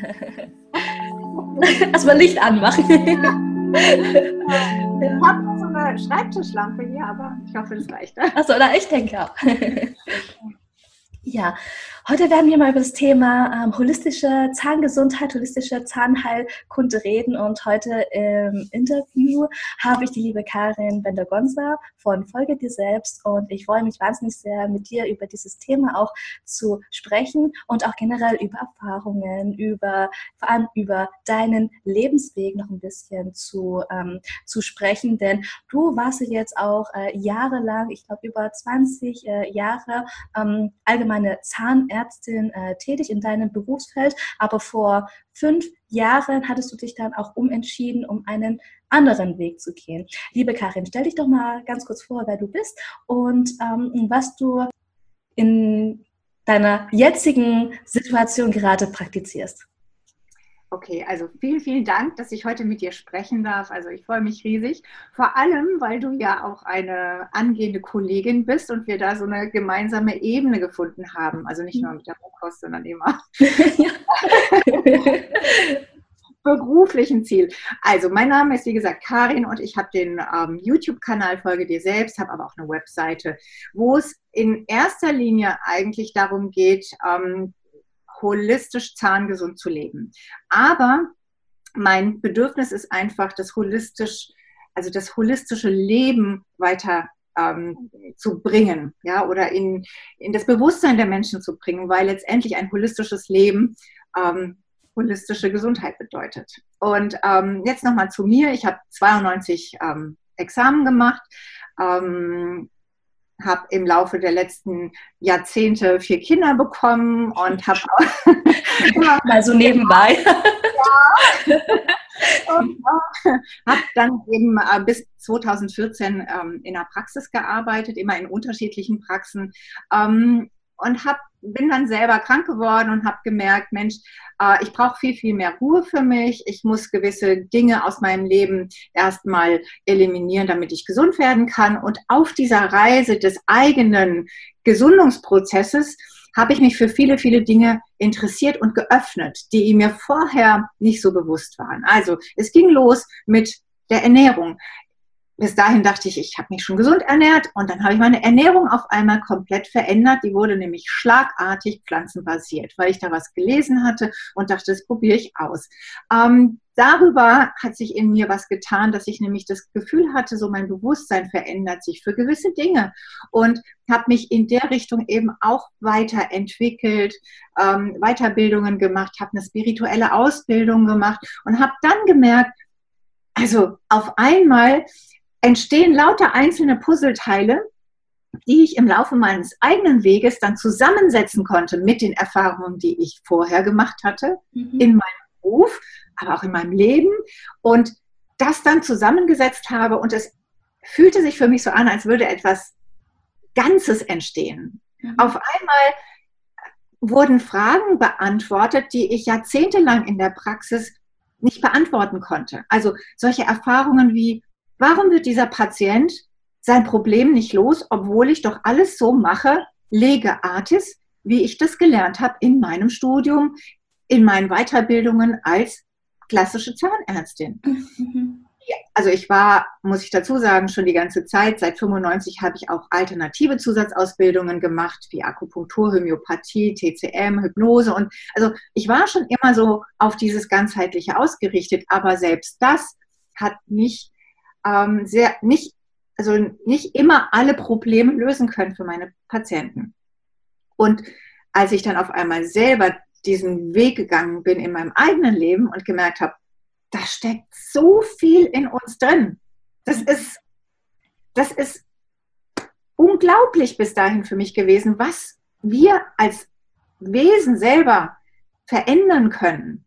Erstmal Licht anmachen. Ich habe noch so eine Schreibtischlampe hier, aber ich hoffe, das reicht. Achso, oder ich denke auch. Ja, heute werden wir mal über das Thema ähm, holistische Zahngesundheit, holistische Zahnheilkunde reden. Und heute im Interview habe ich die liebe Karin Bender-Gonza von Folge dir selbst. Und ich freue mich wahnsinnig sehr, mit dir über dieses Thema auch zu sprechen und auch generell über Erfahrungen, über vor allem über deinen Lebensweg noch ein bisschen zu, ähm, zu sprechen. Denn du warst jetzt auch äh, jahrelang, ich glaube über 20 äh, Jahre ähm, allgemein allgemeine Zahnärztin äh, tätig in deinem Berufsfeld, aber vor fünf Jahren hattest du dich dann auch umentschieden, um einen anderen Weg zu gehen. Liebe Karin, stell dich doch mal ganz kurz vor, wer du bist und ähm, was du in deiner jetzigen Situation gerade praktizierst. Okay, also vielen, vielen Dank, dass ich heute mit dir sprechen darf. Also ich freue mich riesig. Vor allem, weil du ja auch eine angehende Kollegin bist und wir da so eine gemeinsame Ebene gefunden haben. Also nicht nur mit der Rohkost, sondern immer beruflichen Ziel. Also mein Name ist wie gesagt Karin und ich habe den ähm, YouTube-Kanal Folge dir selbst, habe aber auch eine Webseite, wo es in erster Linie eigentlich darum geht, ähm, holistisch zahngesund zu leben. Aber mein Bedürfnis ist einfach, das holistisch, also das holistische Leben weiter ähm, zu bringen, ja, oder in, in das Bewusstsein der Menschen zu bringen, weil letztendlich ein holistisches Leben ähm, holistische Gesundheit bedeutet. Und ähm, jetzt nochmal zu mir. Ich habe 92 ähm, Examen gemacht. Ähm, habe im Laufe der letzten Jahrzehnte vier Kinder bekommen und habe mal so nebenbei. ja. Äh, habe dann eben äh, bis 2014 ähm, in der Praxis gearbeitet, immer in unterschiedlichen Praxen. Und hab, bin dann selber krank geworden und habe gemerkt, Mensch, äh, ich brauche viel, viel mehr Ruhe für mich. Ich muss gewisse Dinge aus meinem Leben erstmal eliminieren, damit ich gesund werden kann. Und auf dieser Reise des eigenen Gesundungsprozesses habe ich mich für viele, viele Dinge interessiert und geöffnet, die mir vorher nicht so bewusst waren. Also es ging los mit der Ernährung bis dahin dachte ich, ich habe mich schon gesund ernährt und dann habe ich meine Ernährung auf einmal komplett verändert. Die wurde nämlich schlagartig pflanzenbasiert, weil ich da was gelesen hatte und dachte, das probiere ich aus. Ähm, darüber hat sich in mir was getan, dass ich nämlich das Gefühl hatte, so mein Bewusstsein verändert sich für gewisse Dinge und habe mich in der Richtung eben auch weiterentwickelt, ähm, Weiterbildungen gemacht, habe eine spirituelle Ausbildung gemacht und habe dann gemerkt, also auf einmal entstehen lauter einzelne Puzzleteile, die ich im Laufe meines eigenen Weges dann zusammensetzen konnte mit den Erfahrungen, die ich vorher gemacht hatte, mhm. in meinem Beruf, aber auch in meinem Leben und das dann zusammengesetzt habe und es fühlte sich für mich so an, als würde etwas Ganzes entstehen. Mhm. Auf einmal wurden Fragen beantwortet, die ich jahrzehntelang in der Praxis nicht beantworten konnte. Also solche Erfahrungen wie, Warum wird dieser Patient sein Problem nicht los, obwohl ich doch alles so mache, lege artis, wie ich das gelernt habe in meinem Studium, in meinen Weiterbildungen als klassische Zahnärztin. Mhm. Also ich war, muss ich dazu sagen, schon die ganze Zeit, seit 95 habe ich auch alternative Zusatzausbildungen gemacht, wie Akupunktur, Homöopathie, TCM, Hypnose und also ich war schon immer so auf dieses ganzheitliche ausgerichtet, aber selbst das hat mich ähm, sehr nicht, also nicht immer alle Probleme lösen können für meine Patienten. Und als ich dann auf einmal selber diesen Weg gegangen bin in meinem eigenen Leben und gemerkt habe, da steckt so viel in uns drin. Das ist, das ist unglaublich bis dahin für mich gewesen, was wir als Wesen selber verändern können,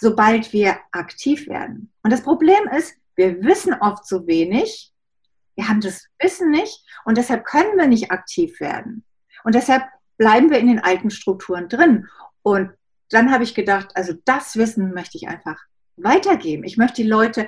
sobald wir aktiv werden. Und das Problem ist, wir wissen oft zu wenig, wir haben das Wissen nicht und deshalb können wir nicht aktiv werden. Und deshalb bleiben wir in den alten Strukturen drin. Und dann habe ich gedacht, also das Wissen möchte ich einfach weitergeben. Ich möchte die Leute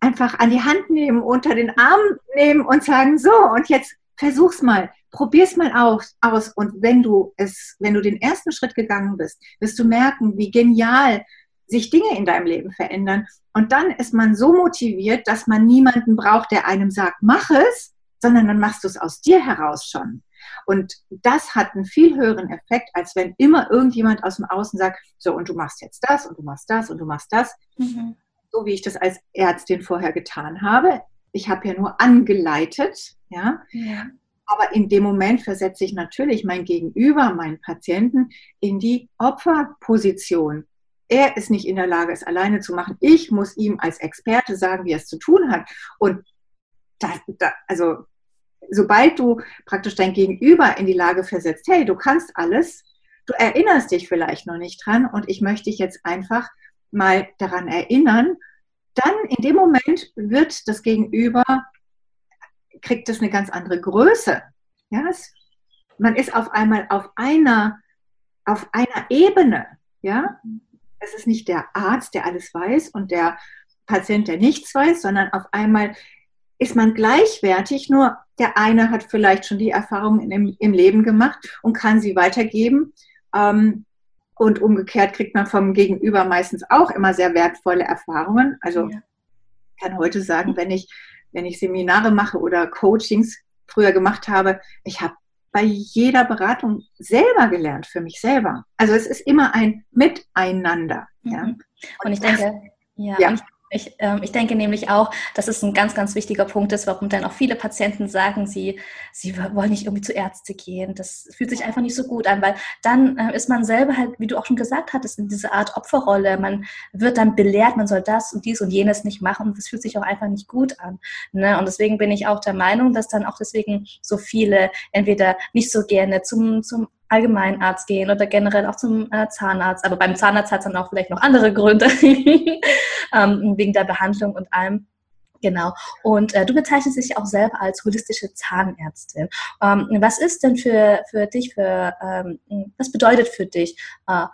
einfach an die Hand nehmen, unter den Arm nehmen und sagen, so, und jetzt versuch's mal, probier's mal aus, aus. Und wenn du es, wenn du den ersten Schritt gegangen bist, wirst du merken, wie genial sich Dinge in deinem Leben verändern. Und dann ist man so motiviert, dass man niemanden braucht, der einem sagt, mach es, sondern dann machst du es aus dir heraus schon. Und das hat einen viel höheren Effekt, als wenn immer irgendjemand aus dem Außen sagt, so und du machst jetzt das und du machst das und du machst das. Mhm. So wie ich das als Ärztin vorher getan habe. Ich habe ja nur angeleitet, ja? ja. Aber in dem Moment versetze ich natürlich mein Gegenüber, meinen Patienten, in die Opferposition. Er ist nicht in der Lage, es alleine zu machen. Ich muss ihm als Experte sagen, wie er es zu tun hat. Und das, da, also sobald du praktisch dein Gegenüber in die Lage versetzt, hey, du kannst alles, du erinnerst dich vielleicht noch nicht dran und ich möchte dich jetzt einfach mal daran erinnern, dann in dem Moment wird das Gegenüber, kriegt es eine ganz andere Größe. Ja, es, man ist auf einmal auf einer, auf einer Ebene. Ja, es ist nicht der Arzt, der alles weiß und der Patient, der nichts weiß, sondern auf einmal ist man gleichwertig, nur der eine hat vielleicht schon die Erfahrungen im, im Leben gemacht und kann sie weitergeben. Ähm, und umgekehrt kriegt man vom Gegenüber meistens auch immer sehr wertvolle Erfahrungen. Also ja. ich kann heute sagen, wenn ich, wenn ich Seminare mache oder Coachings früher gemacht habe, ich habe bei jeder Beratung selber gelernt für mich selber. Also es ist immer ein Miteinander. Ja. Mhm. Und ich denke, ja, ja. Und ich ich, äh, ich denke nämlich auch, dass es ein ganz, ganz wichtiger Punkt ist, warum dann auch viele Patienten sagen, sie, sie wollen nicht irgendwie zu Ärzte gehen. Das fühlt sich einfach nicht so gut an, weil dann äh, ist man selber halt, wie du auch schon gesagt hattest, in dieser Art Opferrolle. Man wird dann belehrt, man soll das und dies und jenes nicht machen das fühlt sich auch einfach nicht gut an. Ne? Und deswegen bin ich auch der Meinung, dass dann auch deswegen so viele entweder nicht so gerne zum, zum Allgemeinarzt gehen oder generell auch zum äh, Zahnarzt. Aber beim Zahnarzt hat es dann auch vielleicht noch andere Gründe, ähm, wegen der Behandlung und allem. Genau. Und äh, du bezeichnest dich auch selber als holistische Zahnärztin. Ähm, was ist denn für, für dich, für, ähm, was bedeutet für dich äh,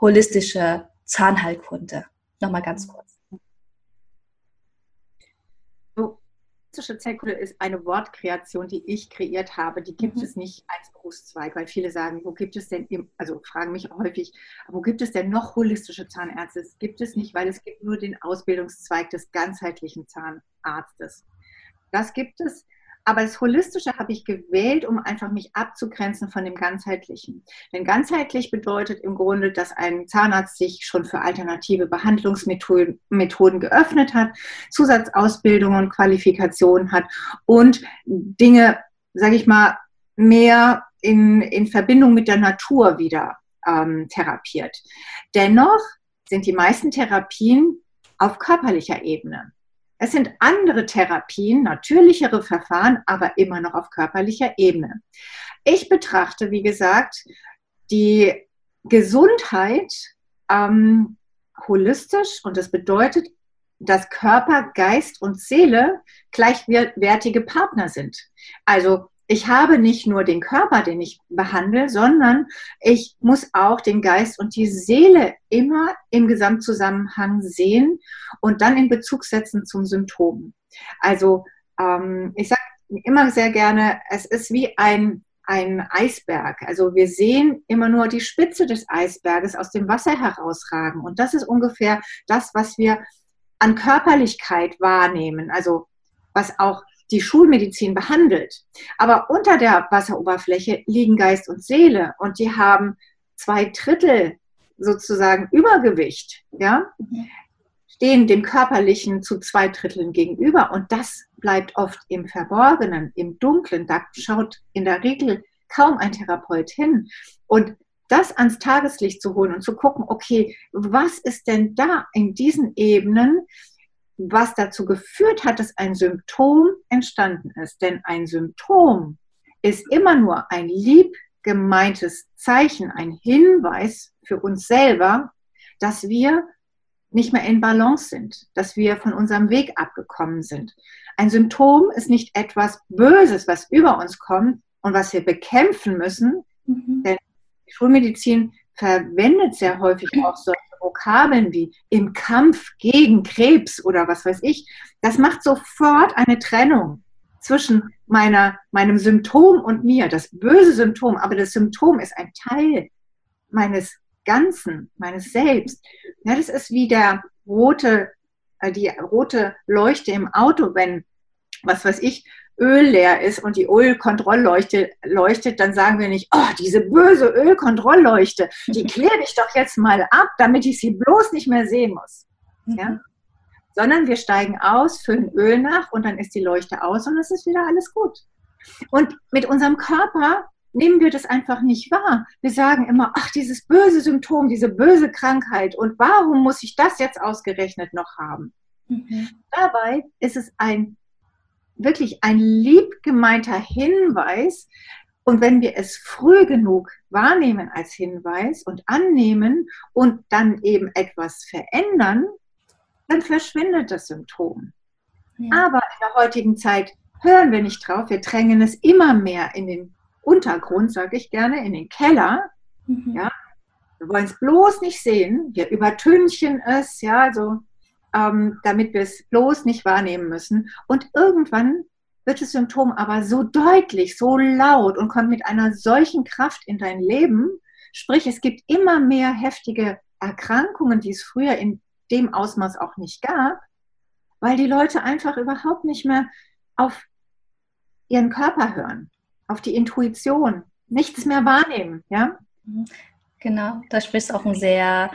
holistische Zahnheilkunde? Nochmal ganz kurz. Humanistische Zellkunde ist eine Wortkreation, die ich kreiert habe. Die gibt mhm. es nicht als Berufszweig, weil viele sagen, wo gibt es denn, also fragen mich häufig, wo gibt es denn noch holistische Zahnärzte? Es gibt es nicht, weil es gibt nur den Ausbildungszweig des ganzheitlichen Zahnarztes. Das gibt es, aber das Holistische habe ich gewählt, um einfach mich abzugrenzen von dem Ganzheitlichen. Denn ganzheitlich bedeutet im Grunde, dass ein Zahnarzt sich schon für alternative Behandlungsmethoden Methoden geöffnet hat, Zusatzausbildungen, Qualifikationen hat und Dinge, sage ich mal, mehr in, in Verbindung mit der Natur wieder ähm, therapiert. Dennoch sind die meisten Therapien auf körperlicher Ebene. Es sind andere Therapien, natürlichere Verfahren, aber immer noch auf körperlicher Ebene. Ich betrachte, wie gesagt, die Gesundheit ähm, holistisch und das bedeutet, dass Körper, Geist und Seele gleichwertige Partner sind. Also ich habe nicht nur den Körper, den ich behandle, sondern ich muss auch den Geist und die Seele immer im Gesamtzusammenhang sehen und dann in Bezug setzen zum Symptom. Also ähm, ich sage immer sehr gerne, es ist wie ein, ein Eisberg. Also wir sehen immer nur die Spitze des Eisberges aus dem Wasser herausragen. Und das ist ungefähr das, was wir an Körperlichkeit wahrnehmen. Also was auch die Schulmedizin behandelt. Aber unter der Wasseroberfläche liegen Geist und Seele und die haben zwei Drittel sozusagen Übergewicht, ja, stehen dem Körperlichen zu zwei Dritteln gegenüber und das bleibt oft im Verborgenen, im Dunklen. Da schaut in der Regel kaum ein Therapeut hin. Und das ans Tageslicht zu holen und zu gucken, okay, was ist denn da in diesen Ebenen, was dazu geführt hat, dass ein Symptom entstanden ist. Denn ein Symptom ist immer nur ein lieb gemeintes Zeichen, ein Hinweis für uns selber, dass wir nicht mehr in Balance sind, dass wir von unserem Weg abgekommen sind. Ein Symptom ist nicht etwas Böses, was über uns kommt und was wir bekämpfen müssen, mhm. denn die Schulmedizin verwendet sehr häufig auch solche Vokabeln wie im Kampf gegen Krebs oder was weiß ich, das macht sofort eine Trennung zwischen meiner, meinem Symptom und mir. Das böse Symptom, aber das Symptom ist ein Teil meines Ganzen, meines Selbst. Ja, das ist wie der rote, äh, die rote Leuchte im Auto, wenn, was weiß ich, Öl leer ist und die Ölkontrollleuchte leuchtet, dann sagen wir nicht, oh, diese böse Ölkontrollleuchte, die kläre ich doch jetzt mal ab, damit ich sie bloß nicht mehr sehen muss. Ja? Mhm. Sondern wir steigen aus, füllen Öl nach und dann ist die Leuchte aus und es ist wieder alles gut. Und mit unserem Körper nehmen wir das einfach nicht wahr. Wir sagen immer, ach, dieses böse Symptom, diese böse Krankheit und warum muss ich das jetzt ausgerechnet noch haben? Mhm. Dabei ist es ein wirklich ein lieb gemeinter Hinweis. Und wenn wir es früh genug wahrnehmen als Hinweis und annehmen und dann eben etwas verändern, dann verschwindet das Symptom. Ja. Aber in der heutigen Zeit hören wir nicht drauf. Wir drängen es immer mehr in den Untergrund, sage ich gerne, in den Keller. Mhm. Ja? Wir wollen es bloß nicht sehen. Wir übertünchen es, ja, also ähm, damit wir es bloß nicht wahrnehmen müssen. Und irgendwann wird das Symptom aber so deutlich, so laut und kommt mit einer solchen Kraft in dein Leben. Sprich, es gibt immer mehr heftige Erkrankungen, die es früher in dem Ausmaß auch nicht gab, weil die Leute einfach überhaupt nicht mehr auf ihren Körper hören, auf die Intuition, nichts mehr wahrnehmen. Ja? Genau, da sprichst auch ein sehr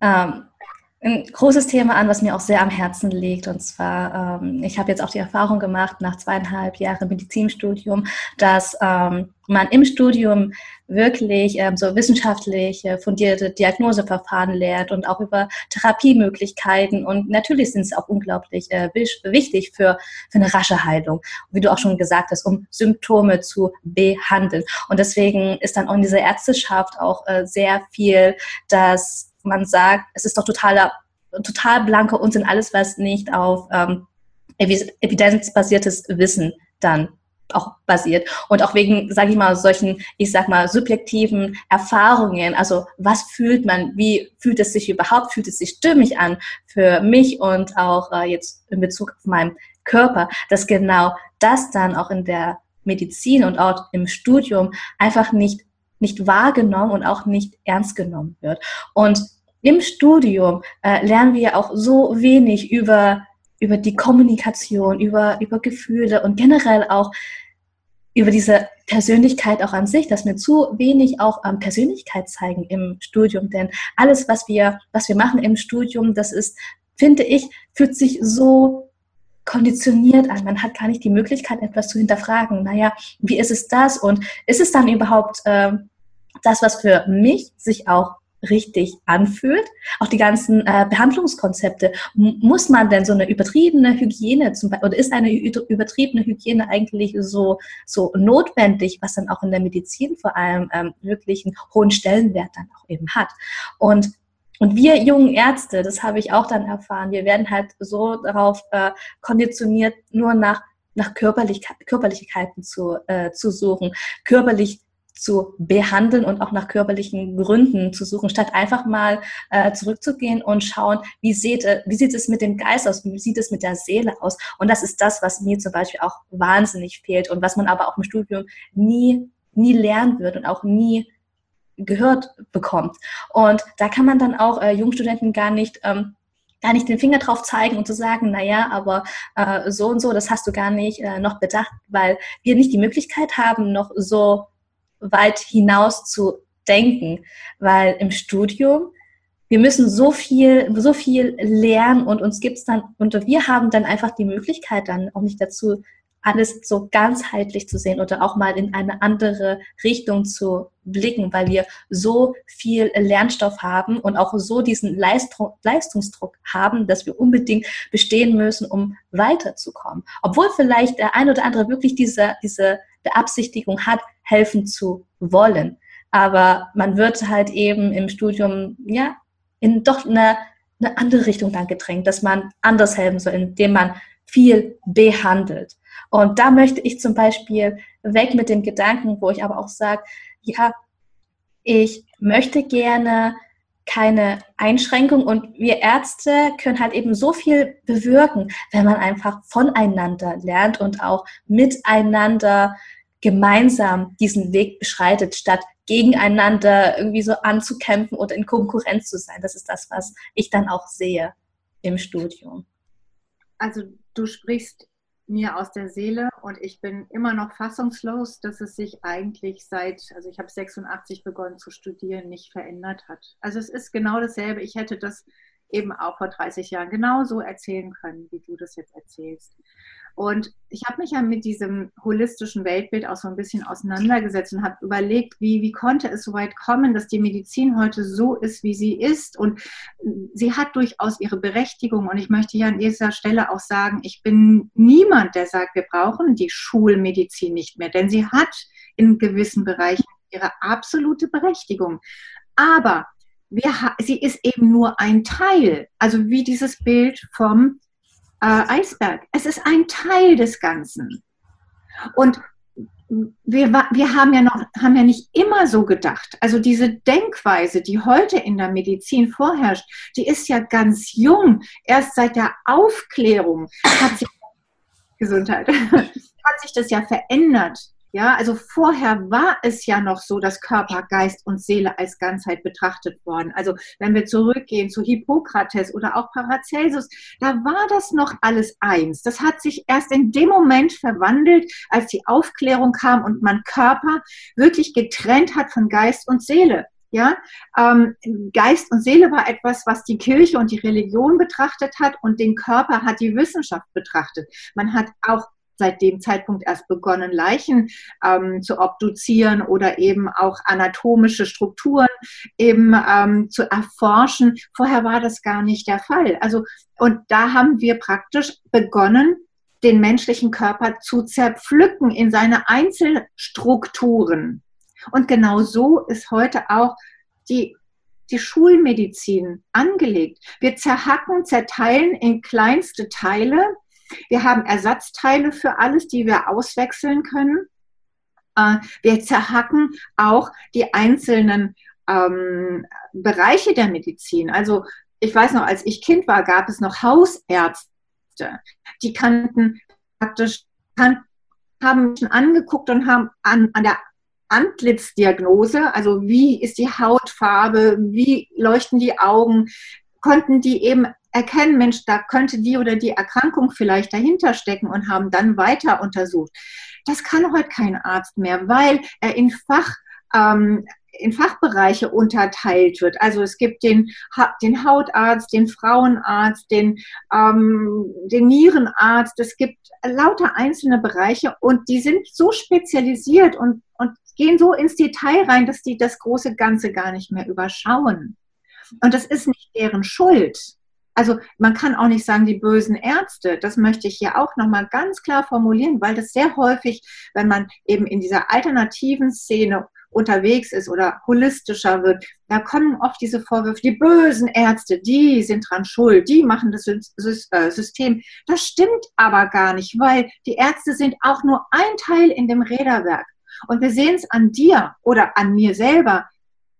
ähm, ein großes Thema an, was mir auch sehr am Herzen liegt. Und zwar, ähm, ich habe jetzt auch die Erfahrung gemacht nach zweieinhalb Jahren Medizinstudium, dass ähm, man im Studium wirklich ähm, so wissenschaftlich äh, fundierte Diagnoseverfahren lehrt und auch über Therapiemöglichkeiten. Und natürlich sind sie auch unglaublich äh, wichtig für, für eine rasche Heilung, wie du auch schon gesagt hast, um Symptome zu behandeln. Und deswegen ist dann auch in dieser Ärzteschaft auch äh, sehr viel, dass man sagt, es ist doch totaler, total blanker Unsinn, alles, was nicht auf ähm, evidenzbasiertes Wissen dann auch basiert. Und auch wegen, sage ich mal, solchen, ich sag mal, subjektiven Erfahrungen. Also was fühlt man, wie fühlt es sich überhaupt, fühlt es sich stimmig an für mich und auch äh, jetzt in Bezug auf meinen Körper, dass genau das dann auch in der Medizin und auch im Studium einfach nicht nicht wahrgenommen und auch nicht ernst genommen wird. Und im Studium äh, lernen wir auch so wenig über, über die Kommunikation, über, über Gefühle und generell auch über diese Persönlichkeit auch an sich, dass wir zu wenig auch ähm, Persönlichkeit zeigen im Studium. Denn alles, was wir, was wir machen im Studium, das ist, finde ich, fühlt sich so konditioniert an. Man hat gar nicht die Möglichkeit, etwas zu hinterfragen. Naja, wie ist es das? Und ist es dann überhaupt äh, das, was für mich sich auch richtig anfühlt. Auch die ganzen äh, Behandlungskonzepte. M muss man denn so eine übertriebene Hygiene zum Beispiel, oder ist eine übertriebene Hygiene eigentlich so, so notwendig, was dann auch in der Medizin vor allem ähm, wirklich einen hohen Stellenwert dann auch eben hat. Und und wir jungen Ärzte, das habe ich auch dann erfahren, wir werden halt so darauf äh, konditioniert, nur nach nach Körperlichkeit, Körperlichkeiten zu, äh, zu suchen, körperlich zu behandeln und auch nach körperlichen Gründen zu suchen, statt einfach mal äh, zurückzugehen und schauen, wie sieht, äh, wie sieht es mit dem Geist aus, wie sieht es mit der Seele aus. Und das ist das, was mir zum Beispiel auch wahnsinnig fehlt und was man aber auch im Studium nie, nie lernen wird und auch nie gehört bekommt. Und da kann man dann auch äh, Jungstudenten gar nicht ähm, gar nicht den Finger drauf zeigen und zu sagen, naja, aber äh, so und so, das hast du gar nicht äh, noch bedacht, weil wir nicht die Möglichkeit haben, noch so weit hinaus zu denken, weil im Studium wir müssen so viel, so viel lernen und uns gibt's dann, und wir haben dann einfach die Möglichkeit dann auch nicht dazu, alles so ganzheitlich zu sehen oder auch mal in eine andere Richtung zu blicken, weil wir so viel Lernstoff haben und auch so diesen Leistungsdruck haben, dass wir unbedingt bestehen müssen, um weiterzukommen. Obwohl vielleicht der ein oder andere wirklich diese, diese Beabsichtigung hat, helfen zu wollen. Aber man wird halt eben im Studium, ja, in doch eine, eine andere Richtung dann gedrängt, dass man anders helfen soll, indem man viel behandelt. Und da möchte ich zum Beispiel weg mit dem Gedanken, wo ich aber auch sage, ja, ich möchte gerne keine Einschränkung und wir Ärzte können halt eben so viel bewirken, wenn man einfach voneinander lernt und auch miteinander gemeinsam diesen Weg beschreitet, statt gegeneinander irgendwie so anzukämpfen oder in Konkurrenz zu sein. Das ist das, was ich dann auch sehe im Studium. Also du sprichst mir aus der Seele und ich bin immer noch fassungslos, dass es sich eigentlich seit, also ich habe 86 begonnen zu studieren, nicht verändert hat. Also es ist genau dasselbe. Ich hätte das eben auch vor 30 Jahren genauso erzählen können, wie du das jetzt erzählst. Und ich habe mich ja mit diesem holistischen Weltbild auch so ein bisschen auseinandergesetzt und habe überlegt, wie, wie konnte es so weit kommen, dass die Medizin heute so ist, wie sie ist. Und sie hat durchaus ihre Berechtigung. Und ich möchte hier an dieser Stelle auch sagen, ich bin niemand, der sagt, wir brauchen die Schulmedizin nicht mehr, denn sie hat in gewissen Bereichen ihre absolute Berechtigung. Aber wir, sie ist eben nur ein Teil, also wie dieses Bild vom äh, Eisberg. Es ist ein Teil des Ganzen. Und wir, wir haben ja noch, haben ja nicht immer so gedacht. Also diese Denkweise, die heute in der Medizin vorherrscht, die ist ja ganz jung. Erst seit der Aufklärung hat sich Gesundheit, hat sich das ja verändert. Ja, also vorher war es ja noch so, dass Körper, Geist und Seele als Ganzheit betrachtet worden. Also wenn wir zurückgehen zu Hippokrates oder auch Paracelsus, da war das noch alles eins. Das hat sich erst in dem Moment verwandelt, als die Aufklärung kam und man Körper wirklich getrennt hat von Geist und Seele. Ja, ähm, Geist und Seele war etwas, was die Kirche und die Religion betrachtet hat und den Körper hat die Wissenschaft betrachtet. Man hat auch seit dem Zeitpunkt erst begonnen, Leichen ähm, zu obduzieren oder eben auch anatomische Strukturen eben ähm, zu erforschen. Vorher war das gar nicht der Fall. Also, und da haben wir praktisch begonnen, den menschlichen Körper zu zerpflücken in seine Einzelstrukturen. Und genau so ist heute auch die die Schulmedizin angelegt. Wir zerhacken, zerteilen in kleinste Teile wir haben Ersatzteile für alles, die wir auswechseln können. Äh, wir zerhacken auch die einzelnen ähm, Bereiche der Medizin. Also ich weiß noch, als ich Kind war, gab es noch Hausärzte, die kannten praktisch, kan haben Menschen angeguckt und haben an, an der Antlitzdiagnose, also wie ist die Hautfarbe, wie leuchten die Augen, konnten die eben erkennen, Mensch, da könnte die oder die Erkrankung vielleicht dahinter stecken und haben dann weiter untersucht. Das kann heute kein Arzt mehr, weil er in Fach ähm, in Fachbereiche unterteilt wird. Also es gibt den, den Hautarzt, den Frauenarzt, den, ähm, den Nierenarzt. Es gibt lauter einzelne Bereiche und die sind so spezialisiert und, und gehen so ins Detail rein, dass die das große Ganze gar nicht mehr überschauen. Und das ist nicht deren Schuld. Also man kann auch nicht sagen, die bösen Ärzte, das möchte ich hier auch nochmal ganz klar formulieren, weil das sehr häufig, wenn man eben in dieser alternativen Szene unterwegs ist oder holistischer wird, da kommen oft diese Vorwürfe, die bösen Ärzte, die sind dran schuld, die machen das äh, System. Das stimmt aber gar nicht, weil die Ärzte sind auch nur ein Teil in dem Räderwerk. Und wir sehen es an dir oder an mir selber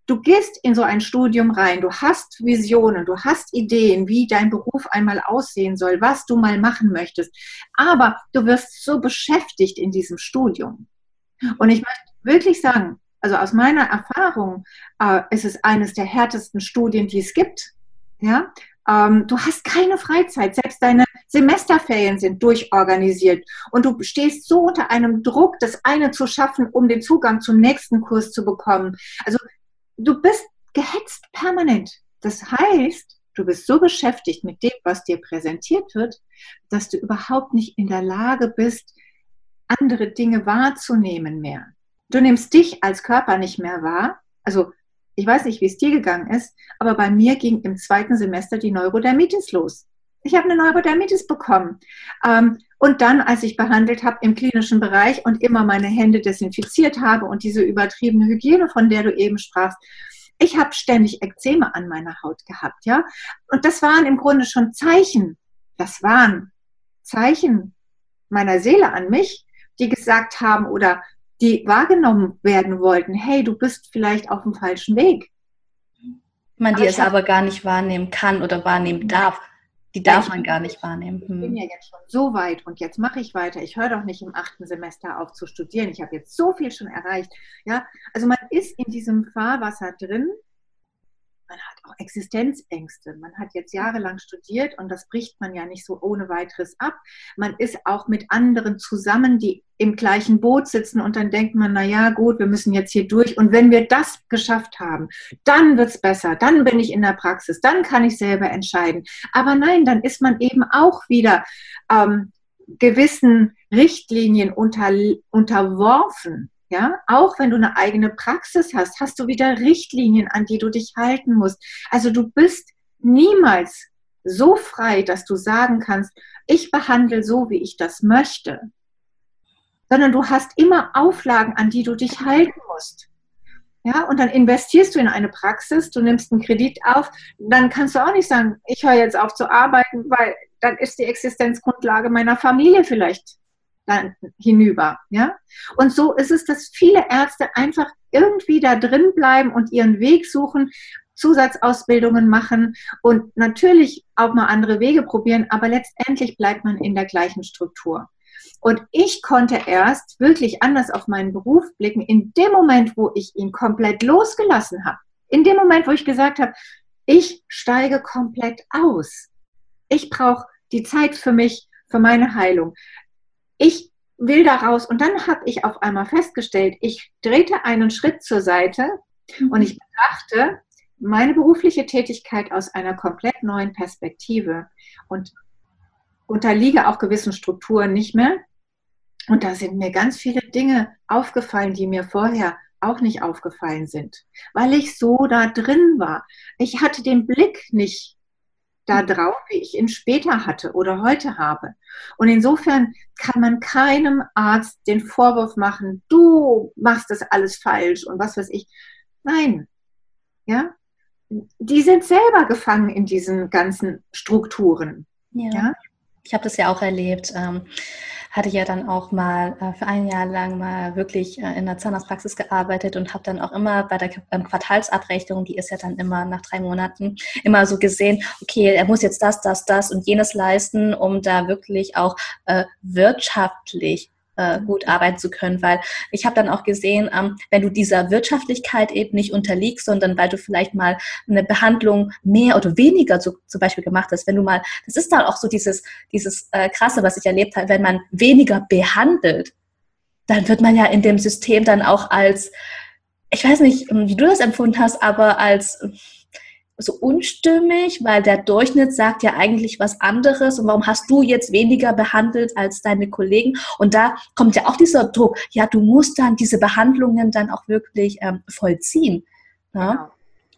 du gehst in so ein Studium rein, du hast Visionen, du hast Ideen, wie dein Beruf einmal aussehen soll, was du mal machen möchtest, aber du wirst so beschäftigt in diesem Studium. Und ich möchte wirklich sagen, also aus meiner Erfahrung äh, ist es eines der härtesten Studien, die es gibt. Ja, ähm, du hast keine Freizeit, selbst deine Semesterferien sind durchorganisiert und du stehst so unter einem Druck, das eine zu schaffen, um den Zugang zum nächsten Kurs zu bekommen. Also du bist gehetzt permanent. Das heißt, du bist so beschäftigt mit dem, was dir präsentiert wird, dass du überhaupt nicht in der Lage bist, andere Dinge wahrzunehmen mehr. Du nimmst dich als Körper nicht mehr wahr. Also ich weiß nicht, wie es dir gegangen ist, aber bei mir ging im zweiten Semester die Neurodermitis los. Ich habe eine Neurodermitis bekommen. Ähm, und dann, als ich behandelt habe im klinischen Bereich und immer meine Hände desinfiziert habe und diese übertriebene Hygiene, von der du eben sprachst, ich habe ständig Ekzeme an meiner Haut gehabt, ja. Und das waren im Grunde schon Zeichen. Das waren Zeichen meiner Seele an mich, die gesagt haben oder die wahrgenommen werden wollten, hey, du bist vielleicht auf dem falschen Weg. Man die es aber gar nicht wahrnehmen kann oder wahrnehmen darf. Die darf man gar nicht wahrnehmen. Hm. Ich bin hm. ja jetzt schon so weit und jetzt mache ich weiter. Ich höre doch nicht im achten Semester auf zu studieren. Ich habe jetzt so viel schon erreicht. Ja, also man ist in diesem Fahrwasser drin man hat auch Existenzängste. Man hat jetzt jahrelang studiert und das bricht man ja nicht so ohne weiteres ab. Man ist auch mit anderen zusammen, die im gleichen Boot sitzen und dann denkt man, na ja, gut, wir müssen jetzt hier durch und wenn wir das geschafft haben, dann wird es besser, dann bin ich in der Praxis, dann kann ich selber entscheiden. Aber nein, dann ist man eben auch wieder ähm, gewissen Richtlinien unter, unterworfen. Ja, auch wenn du eine eigene Praxis hast, hast du wieder Richtlinien, an die du dich halten musst. Also du bist niemals so frei, dass du sagen kannst, ich behandle so, wie ich das möchte, sondern du hast immer Auflagen, an die du dich halten musst. Ja, und dann investierst du in eine Praxis, du nimmst einen Kredit auf, dann kannst du auch nicht sagen, ich höre jetzt auf zu arbeiten, weil dann ist die Existenzgrundlage meiner Familie vielleicht dann hinüber. Ja? Und so ist es, dass viele Ärzte einfach irgendwie da drin bleiben und ihren Weg suchen, Zusatzausbildungen machen und natürlich auch mal andere Wege probieren, aber letztendlich bleibt man in der gleichen Struktur. Und ich konnte erst wirklich anders auf meinen Beruf blicken, in dem Moment, wo ich ihn komplett losgelassen habe. In dem Moment, wo ich gesagt habe, ich steige komplett aus. Ich brauche die Zeit für mich, für meine Heilung ich will da raus. Und dann habe ich auf einmal festgestellt, ich drehte einen Schritt zur Seite und ich betrachte meine berufliche Tätigkeit aus einer komplett neuen Perspektive und unterliege auch gewissen Strukturen nicht mehr. Und da sind mir ganz viele Dinge aufgefallen, die mir vorher auch nicht aufgefallen sind, weil ich so da drin war. Ich hatte den Blick nicht da drauf, wie ich ihn später hatte oder heute habe. Und insofern kann man keinem Arzt den Vorwurf machen, du machst das alles falsch und was weiß ich. Nein. Ja? Die sind selber gefangen in diesen ganzen Strukturen. Ja. ja? Ich habe das ja auch erlebt. Ähm, hatte ja dann auch mal äh, für ein Jahr lang mal wirklich äh, in der Zahnarztpraxis gearbeitet und habe dann auch immer bei der ähm, Quartalsabrechnung, die ist ja dann immer nach drei Monaten, immer so gesehen, okay, er muss jetzt das, das, das und jenes leisten, um da wirklich auch äh, wirtschaftlich äh, gut arbeiten zu können, weil ich habe dann auch gesehen, ähm, wenn du dieser Wirtschaftlichkeit eben nicht unterliegst, sondern weil du vielleicht mal eine Behandlung mehr oder weniger zu, zum Beispiel gemacht hast, wenn du mal, das ist dann auch so dieses, dieses äh, Krasse, was ich erlebt habe, wenn man weniger behandelt, dann wird man ja in dem System dann auch als, ich weiß nicht, wie du das empfunden hast, aber als so unstimmig, weil der Durchschnitt sagt ja eigentlich was anderes und warum hast du jetzt weniger behandelt als deine Kollegen? Und da kommt ja auch dieser Druck, ja, du musst dann diese Behandlungen dann auch wirklich ähm, vollziehen. Ja? Genau.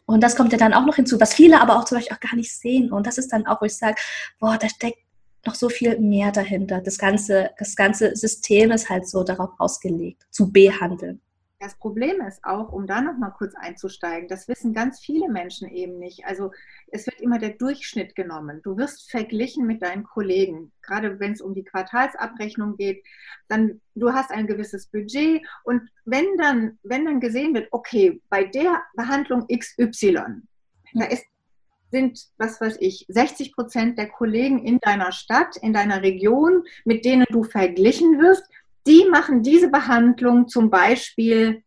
Und das kommt ja dann auch noch hinzu, was viele aber auch zum Beispiel auch gar nicht sehen. Und das ist dann auch, wo ich sage, boah, da steckt noch so viel mehr dahinter. Das ganze, das ganze System ist halt so darauf ausgelegt, zu behandeln. Das Problem ist auch, um da noch mal kurz einzusteigen, das wissen ganz viele Menschen eben nicht. Also es wird immer der Durchschnitt genommen. Du wirst verglichen mit deinen Kollegen, gerade wenn es um die Quartalsabrechnung geht. Dann du hast ein gewisses Budget und wenn dann, wenn dann gesehen wird, okay, bei der Behandlung XY, da ist sind, was weiß ich, 60 Prozent der Kollegen in deiner Stadt, in deiner Region, mit denen du verglichen wirst, die machen diese Behandlung zum Beispiel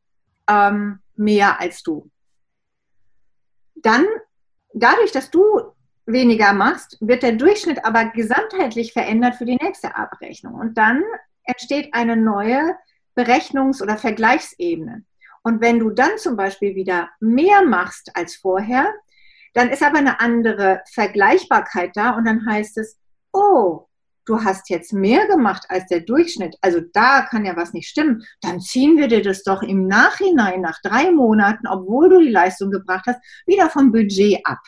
ähm, mehr als du. Dann, dadurch, dass du weniger machst, wird der Durchschnitt aber gesamtheitlich verändert für die nächste Abrechnung. Und dann entsteht eine neue Berechnungs- oder Vergleichsebene. Und wenn du dann zum Beispiel wieder mehr machst als vorher, dann ist aber eine andere Vergleichbarkeit da und dann heißt es, oh, du hast jetzt mehr gemacht als der Durchschnitt, also da kann ja was nicht stimmen, dann ziehen wir dir das doch im Nachhinein nach drei Monaten, obwohl du die Leistung gebracht hast, wieder vom Budget ab.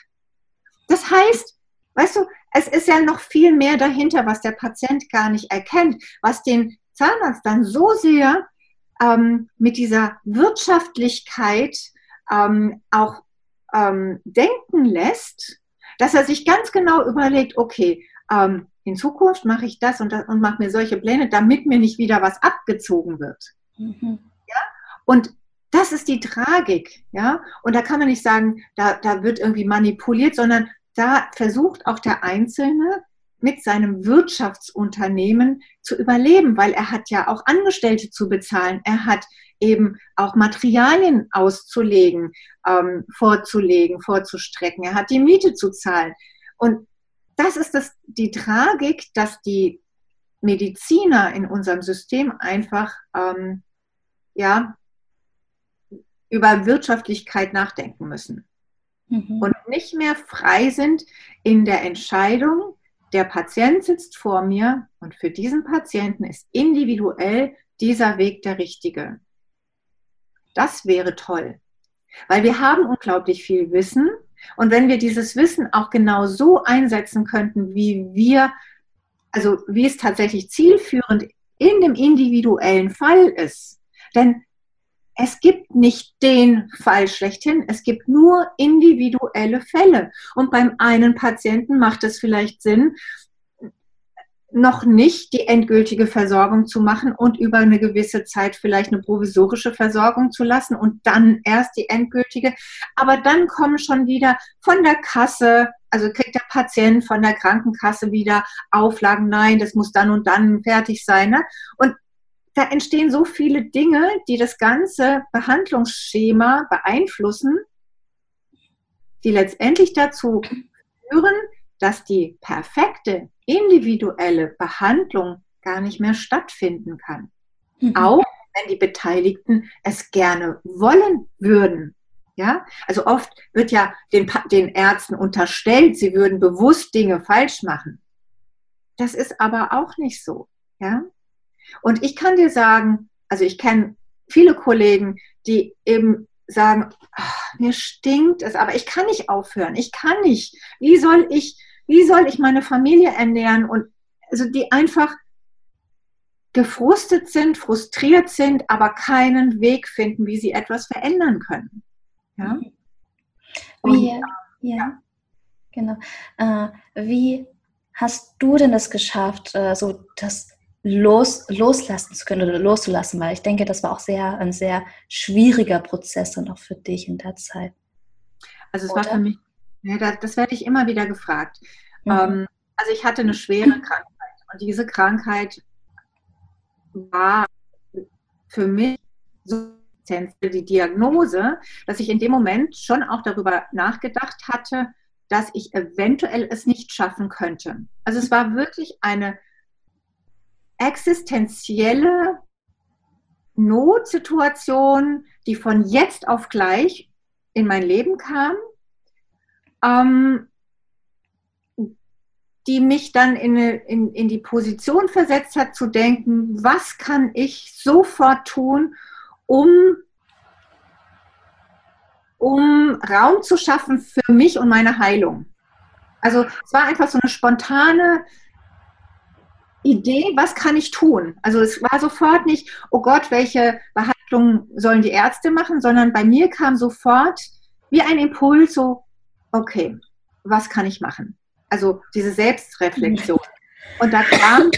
Das heißt, weißt du, es ist ja noch viel mehr dahinter, was der Patient gar nicht erkennt, was den Zahnarzt dann so sehr ähm, mit dieser Wirtschaftlichkeit ähm, auch ähm, denken lässt, dass er sich ganz genau überlegt, okay, ähm, in Zukunft mache ich das und, das und mache mir solche Pläne, damit mir nicht wieder was abgezogen wird. Mhm. Ja? Und das ist die Tragik, ja. Und da kann man nicht sagen, da, da wird irgendwie manipuliert, sondern da versucht auch der Einzelne mit seinem Wirtschaftsunternehmen zu überleben, weil er hat ja auch Angestellte zu bezahlen. Er hat eben auch Materialien auszulegen, ähm, vorzulegen, vorzustrecken. Er hat die Miete zu zahlen. Und das ist das, die Tragik, dass die Mediziner in unserem System einfach ähm, ja, über Wirtschaftlichkeit nachdenken müssen mhm. und nicht mehr frei sind in der Entscheidung, der Patient sitzt vor mir und für diesen Patienten ist individuell dieser Weg der richtige. Das wäre toll, weil wir haben unglaublich viel Wissen und wenn wir dieses Wissen auch genau so einsetzen könnten, wie wir, also wie es tatsächlich zielführend in dem individuellen Fall ist, denn es gibt nicht den Fall schlechthin, es gibt nur individuelle Fälle. Und beim einen Patienten macht es vielleicht Sinn, noch nicht die endgültige Versorgung zu machen und über eine gewisse Zeit vielleicht eine provisorische Versorgung zu lassen und dann erst die endgültige. Aber dann kommen schon wieder von der Kasse, also kriegt der Patient von der Krankenkasse wieder Auflagen, nein, das muss dann und dann fertig sein. Ne? Und da entstehen so viele Dinge, die das ganze Behandlungsschema beeinflussen, die letztendlich dazu führen, dass die perfekte individuelle Behandlung gar nicht mehr stattfinden kann. Mhm. Auch wenn die Beteiligten es gerne wollen würden. Ja, also oft wird ja den, den Ärzten unterstellt, sie würden bewusst Dinge falsch machen. Das ist aber auch nicht so. Ja, und ich kann dir sagen, also ich kenne viele Kollegen, die eben sagen, ach, mir stinkt es, aber ich kann nicht aufhören, ich kann nicht. Wie soll ich, wie soll ich meine Familie ernähren? Und also die einfach gefrustet sind, frustriert sind, aber keinen Weg finden, wie sie etwas verändern können. Ja? Und, wie, ja, ja, genau. Äh, wie hast du denn das geschafft, äh, so das los, loslassen zu können oder loszulassen, weil ich denke, das war auch sehr ein sehr schwieriger Prozess dann auch für dich in der Zeit. Also es oder? war für mich, ja, das, das, werde ich immer wieder gefragt. Mhm. Ähm, also ich hatte eine schwere Krankheit und diese Krankheit war für mich so die Diagnose, dass ich in dem Moment schon auch darüber nachgedacht hatte, dass ich eventuell es nicht schaffen könnte. Also es war wirklich eine existenzielle Notsituation, die von jetzt auf gleich in mein Leben kam, ähm, die mich dann in, in, in die Position versetzt hat zu denken, was kann ich sofort tun, um, um Raum zu schaffen für mich und meine Heilung. Also es war einfach so eine spontane Idee, was kann ich tun? Also es war sofort nicht, oh Gott, welche Behandlung sollen die Ärzte machen, sondern bei mir kam sofort wie ein Impuls so, okay, was kann ich machen? Also diese Selbstreflexion. Und da kam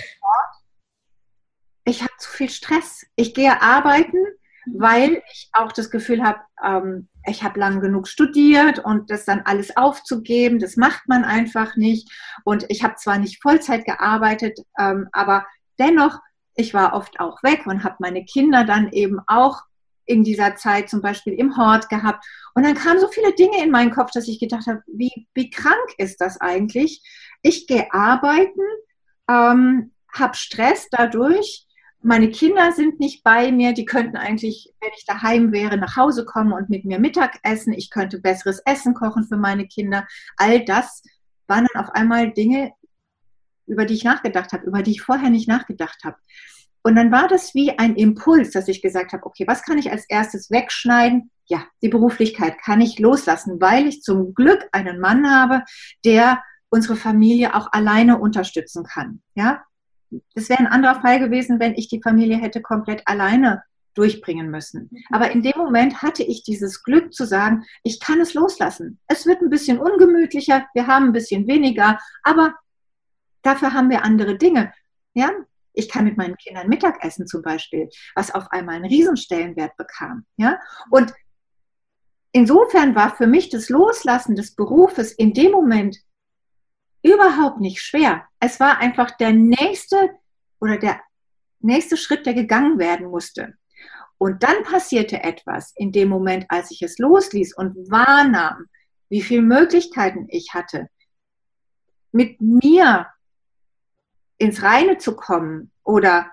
ich habe zu viel Stress. Ich gehe arbeiten, weil ich auch das Gefühl habe, ähm, ich habe lang genug studiert und das dann alles aufzugeben, das macht man einfach nicht. Und ich habe zwar nicht Vollzeit gearbeitet, ähm, aber dennoch, ich war oft auch weg und habe meine Kinder dann eben auch in dieser Zeit zum Beispiel im Hort gehabt. Und dann kamen so viele Dinge in meinen Kopf, dass ich gedacht habe, wie, wie krank ist das eigentlich? Ich gehe arbeiten, ähm, habe Stress dadurch meine Kinder sind nicht bei mir, die könnten eigentlich, wenn ich daheim wäre, nach Hause kommen und mit mir Mittag essen. Ich könnte besseres Essen kochen für meine Kinder. All das waren dann auf einmal Dinge, über die ich nachgedacht habe, über die ich vorher nicht nachgedacht habe. Und dann war das wie ein Impuls, dass ich gesagt habe, okay, was kann ich als erstes wegschneiden? Ja, die Beruflichkeit kann ich loslassen, weil ich zum Glück einen Mann habe, der unsere Familie auch alleine unterstützen kann. Ja, das wäre ein anderer Fall gewesen, wenn ich die Familie hätte komplett alleine durchbringen müssen. Mhm. Aber in dem Moment hatte ich dieses Glück zu sagen, ich kann es loslassen. Es wird ein bisschen ungemütlicher, wir haben ein bisschen weniger, aber dafür haben wir andere Dinge. Ja, ich kann mit meinen Kindern Mittagessen zum Beispiel, was auf einmal einen Riesenstellenwert bekam. Ja, und insofern war für mich das Loslassen des Berufes in dem Moment überhaupt nicht schwer. Es war einfach der nächste oder der nächste Schritt, der gegangen werden musste. Und dann passierte etwas in dem Moment, als ich es losließ und wahrnahm, wie viele Möglichkeiten ich hatte, mit mir ins Reine zu kommen oder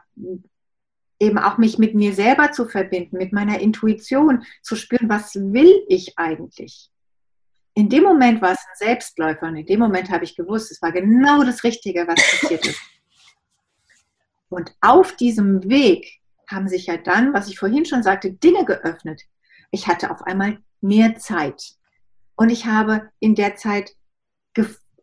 eben auch mich mit mir selber zu verbinden, mit meiner Intuition zu spüren, was will ich eigentlich? In dem Moment war es ein Selbstläufer und in dem Moment habe ich gewusst, es war genau das Richtige, was passiert ist. Und auf diesem Weg haben sich ja dann, was ich vorhin schon sagte, Dinge geöffnet. Ich hatte auf einmal mehr Zeit. Und ich habe in der Zeit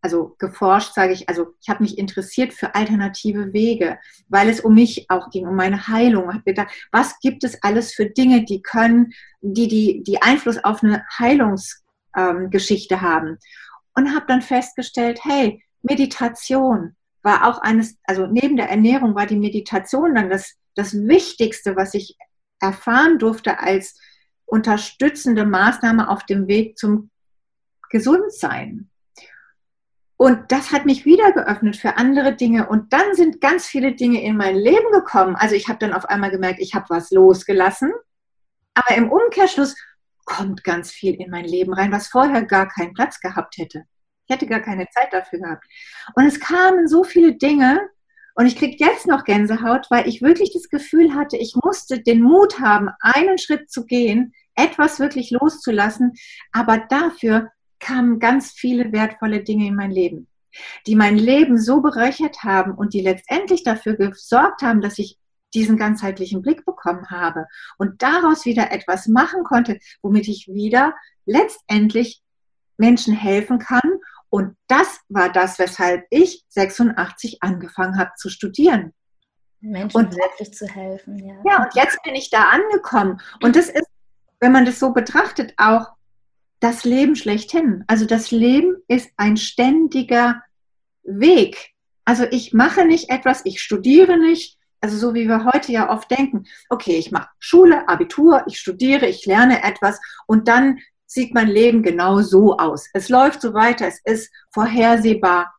also geforscht, sage ich, also ich habe mich interessiert für alternative Wege, weil es um mich auch ging, um meine Heilung. Ich habe gedacht, was gibt es alles für Dinge, die können, die, die, die Einfluss auf eine Heilungsgeschichte ähm, haben. Und habe dann festgestellt, hey, Meditation war auch eines, also neben der Ernährung war die Meditation dann das, das Wichtigste, was ich erfahren durfte als unterstützende Maßnahme auf dem Weg zum Gesundsein. Und das hat mich wieder geöffnet für andere Dinge. Und dann sind ganz viele Dinge in mein Leben gekommen. Also ich habe dann auf einmal gemerkt, ich habe was losgelassen. Aber im Umkehrschluss kommt ganz viel in mein Leben rein, was vorher gar keinen Platz gehabt hätte. Ich hätte gar keine Zeit dafür gehabt. Und es kamen so viele Dinge. Und ich kriege jetzt noch Gänsehaut, weil ich wirklich das Gefühl hatte, ich musste den Mut haben, einen Schritt zu gehen, etwas wirklich loszulassen. Aber dafür kamen ganz viele wertvolle Dinge in mein Leben, die mein Leben so bereichert haben und die letztendlich dafür gesorgt haben, dass ich diesen ganzheitlichen Blick bekommen habe und daraus wieder etwas machen konnte, womit ich wieder letztendlich Menschen helfen kann. Und das war das, weshalb ich 86 angefangen habe zu studieren. Menschen und, wirklich zu helfen, ja. Ja, und jetzt bin ich da angekommen. Und das ist, wenn man das so betrachtet, auch das Leben schlechthin. Also das Leben ist ein ständiger Weg. Also ich mache nicht etwas, ich studiere nicht, also so wie wir heute ja oft denken, okay, ich mache Schule, Abitur, ich studiere, ich lerne etwas und dann sieht mein Leben genau so aus. Es läuft so weiter, es ist vorhersehbar.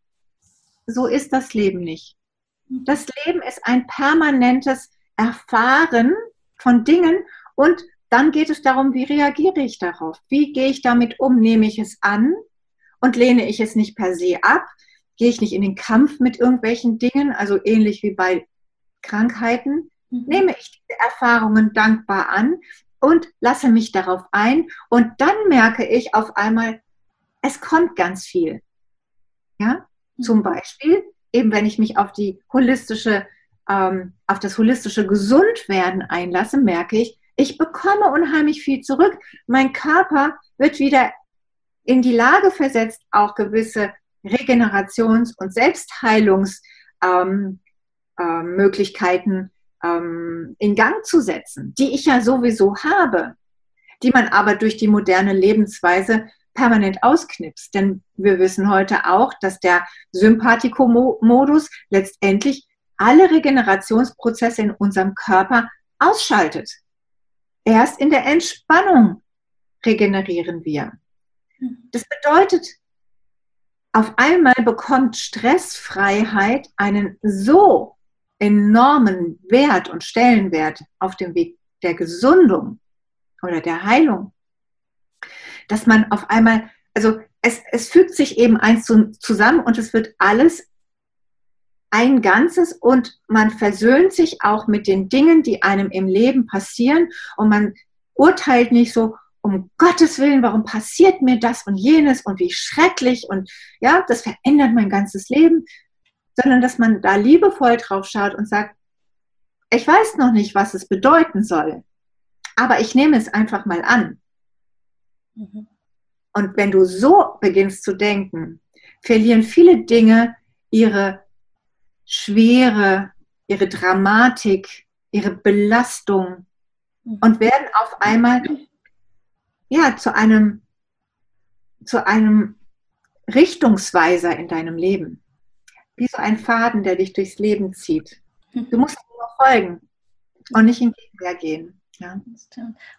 So ist das Leben nicht. Das Leben ist ein permanentes Erfahren von Dingen und dann geht es darum, wie reagiere ich darauf? Wie gehe ich damit um? Nehme ich es an und lehne ich es nicht per se ab? Gehe ich nicht in den Kampf mit irgendwelchen Dingen, also ähnlich wie bei Krankheiten? Mhm. Nehme ich diese Erfahrungen dankbar an und lasse mich darauf ein und dann merke ich auf einmal, es kommt ganz viel. Ja, mhm. zum Beispiel, eben wenn ich mich auf die holistische, ähm, auf das holistische Gesundwerden einlasse, merke ich, ich bekomme unheimlich viel zurück. Mein Körper wird wieder in die Lage versetzt, auch gewisse Regenerations- und Selbstheilungsmöglichkeiten ähm, ähm, in Gang zu setzen, die ich ja sowieso habe, die man aber durch die moderne Lebensweise permanent ausknipst. Denn wir wissen heute auch, dass der Sympathikomodus letztendlich alle Regenerationsprozesse in unserem Körper ausschaltet. Erst in der Entspannung regenerieren wir. Mhm. Das bedeutet, auf einmal bekommt Stressfreiheit einen so enormen Wert und Stellenwert auf dem Weg der Gesundung oder der Heilung, dass man auf einmal, also es, es fügt sich eben eins zusammen und es wird alles ein Ganzes und man versöhnt sich auch mit den Dingen, die einem im Leben passieren und man urteilt nicht so, um Gottes Willen, warum passiert mir das und jenes und wie schrecklich und ja, das verändert mein ganzes Leben, sondern dass man da liebevoll drauf schaut und sagt, ich weiß noch nicht, was es bedeuten soll, aber ich nehme es einfach mal an. Mhm. Und wenn du so beginnst zu denken, verlieren viele Dinge ihre Schwere, ihre Dramatik, ihre Belastung mhm. und werden auf einmal ja zu einem zu einem Richtungsweiser in deinem Leben. Wie so ein Faden, der dich durchs Leben zieht. Du musst nur folgen und nicht in Gegenwehr gehen. Ja.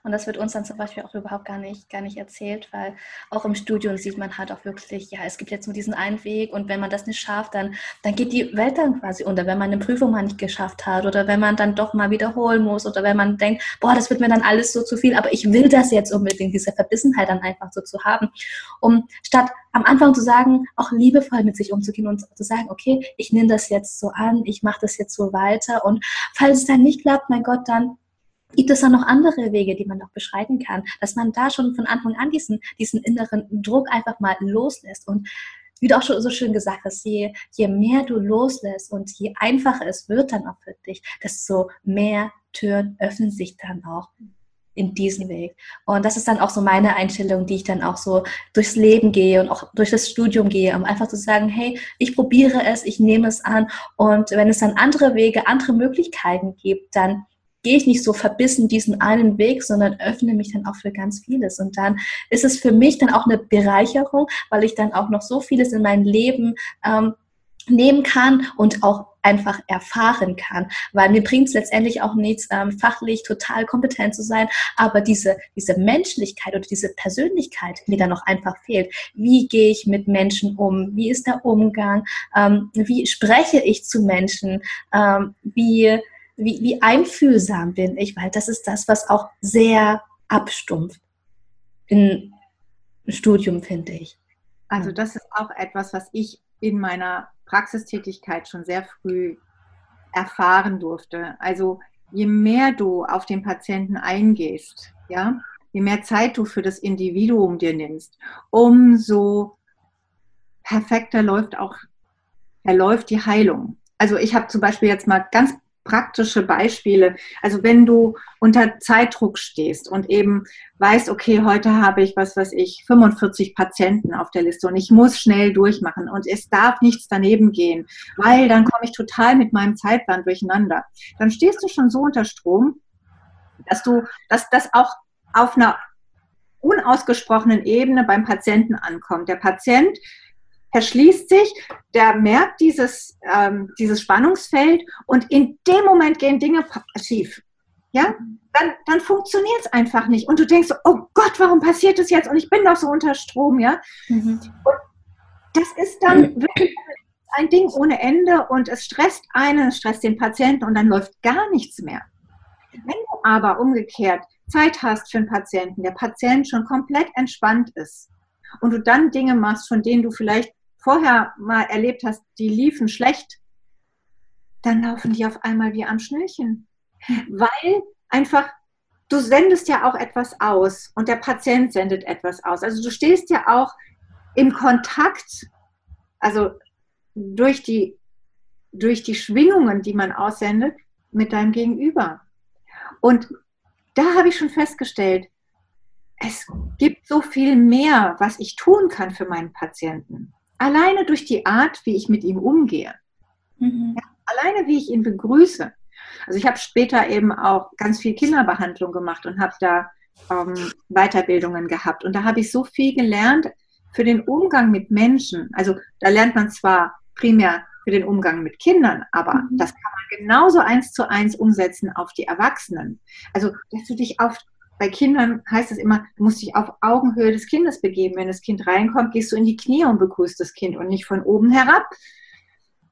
Und das wird uns dann zum Beispiel auch überhaupt gar nicht, gar nicht erzählt, weil auch im Studium sieht man halt auch wirklich, ja, es gibt jetzt nur diesen einen Weg und wenn man das nicht schafft, dann, dann geht die Welt dann quasi unter, wenn man eine Prüfung mal nicht geschafft hat oder wenn man dann doch mal wiederholen muss oder wenn man denkt, boah, das wird mir dann alles so zu viel, aber ich will das jetzt unbedingt, diese Verbissenheit dann einfach so zu haben, um statt am Anfang zu sagen, auch liebevoll mit sich umzugehen und zu sagen, okay, ich nehme das jetzt so an, ich mache das jetzt so weiter und falls es dann nicht klappt, mein Gott, dann gibt es da noch andere Wege, die man noch beschreiten kann, dass man da schon von Anfang an diesen, diesen inneren Druck einfach mal loslässt und wie du auch schon so schön gesagt hast, je, je mehr du loslässt und je einfacher es wird dann auch für dich, desto mehr Türen öffnen sich dann auch in diesen Weg. Und das ist dann auch so meine Einstellung, die ich dann auch so durchs Leben gehe und auch durch das Studium gehe, um einfach zu sagen, hey, ich probiere es, ich nehme es an und wenn es dann andere Wege, andere Möglichkeiten gibt, dann gehe ich nicht so verbissen diesen einen Weg, sondern öffne mich dann auch für ganz vieles. Und dann ist es für mich dann auch eine Bereicherung, weil ich dann auch noch so vieles in mein Leben ähm, nehmen kann und auch einfach erfahren kann, weil mir bringt es letztendlich auch nichts, ähm, fachlich total kompetent zu sein, aber diese, diese Menschlichkeit oder diese Persönlichkeit mir dann noch einfach fehlt. Wie gehe ich mit Menschen um? Wie ist der Umgang? Ähm, wie spreche ich zu Menschen? Ähm, wie wie, wie einfühlsam bin ich, weil das ist das, was auch sehr abstumpft im Studium, finde ich. Also das ist auch etwas, was ich in meiner Praxistätigkeit schon sehr früh erfahren durfte. Also je mehr du auf den Patienten eingehst, ja, je mehr Zeit du für das Individuum dir nimmst, umso perfekter läuft auch verläuft die Heilung. Also ich habe zum Beispiel jetzt mal ganz praktische Beispiele. Also wenn du unter Zeitdruck stehst und eben weißt, okay, heute habe ich, was weiß ich, 45 Patienten auf der Liste und ich muss schnell durchmachen und es darf nichts daneben gehen, weil dann komme ich total mit meinem Zeitplan durcheinander. Dann stehst du schon so unter Strom, dass du, dass das auch auf einer unausgesprochenen Ebene beim Patienten ankommt. Der Patient verschließt sich, der merkt dieses, ähm, dieses Spannungsfeld und in dem Moment gehen Dinge schief. Ja, dann, dann funktioniert es einfach nicht. Und du denkst so, oh Gott, warum passiert das jetzt? Und ich bin doch so unter Strom, ja. Mhm. Und das ist dann wirklich ein Ding ohne Ende und es stresst einen, es stresst den Patienten und dann läuft gar nichts mehr. Wenn du aber umgekehrt Zeit hast für einen Patienten, der Patient schon komplett entspannt ist und du dann Dinge machst, von denen du vielleicht vorher mal erlebt hast, die liefen schlecht, dann laufen die auf einmal wie am Schnürchen. Weil einfach, du sendest ja auch etwas aus und der Patient sendet etwas aus. Also du stehst ja auch im Kontakt, also durch die, durch die Schwingungen, die man aussendet, mit deinem Gegenüber. Und da habe ich schon festgestellt, es gibt so viel mehr, was ich tun kann für meinen Patienten. Alleine durch die Art, wie ich mit ihm umgehe. Mhm. Ja, alleine, wie ich ihn begrüße. Also ich habe später eben auch ganz viel Kinderbehandlung gemacht und habe da ähm, Weiterbildungen gehabt. Und da habe ich so viel gelernt für den Umgang mit Menschen. Also da lernt man zwar primär für den Umgang mit Kindern, aber mhm. das kann man genauso eins zu eins umsetzen auf die Erwachsenen. Also, dass du dich auf bei Kindern heißt es immer, du musst dich auf Augenhöhe des Kindes begeben. Wenn das Kind reinkommt, gehst du in die Knie und begrüßt das Kind und nicht von oben herab.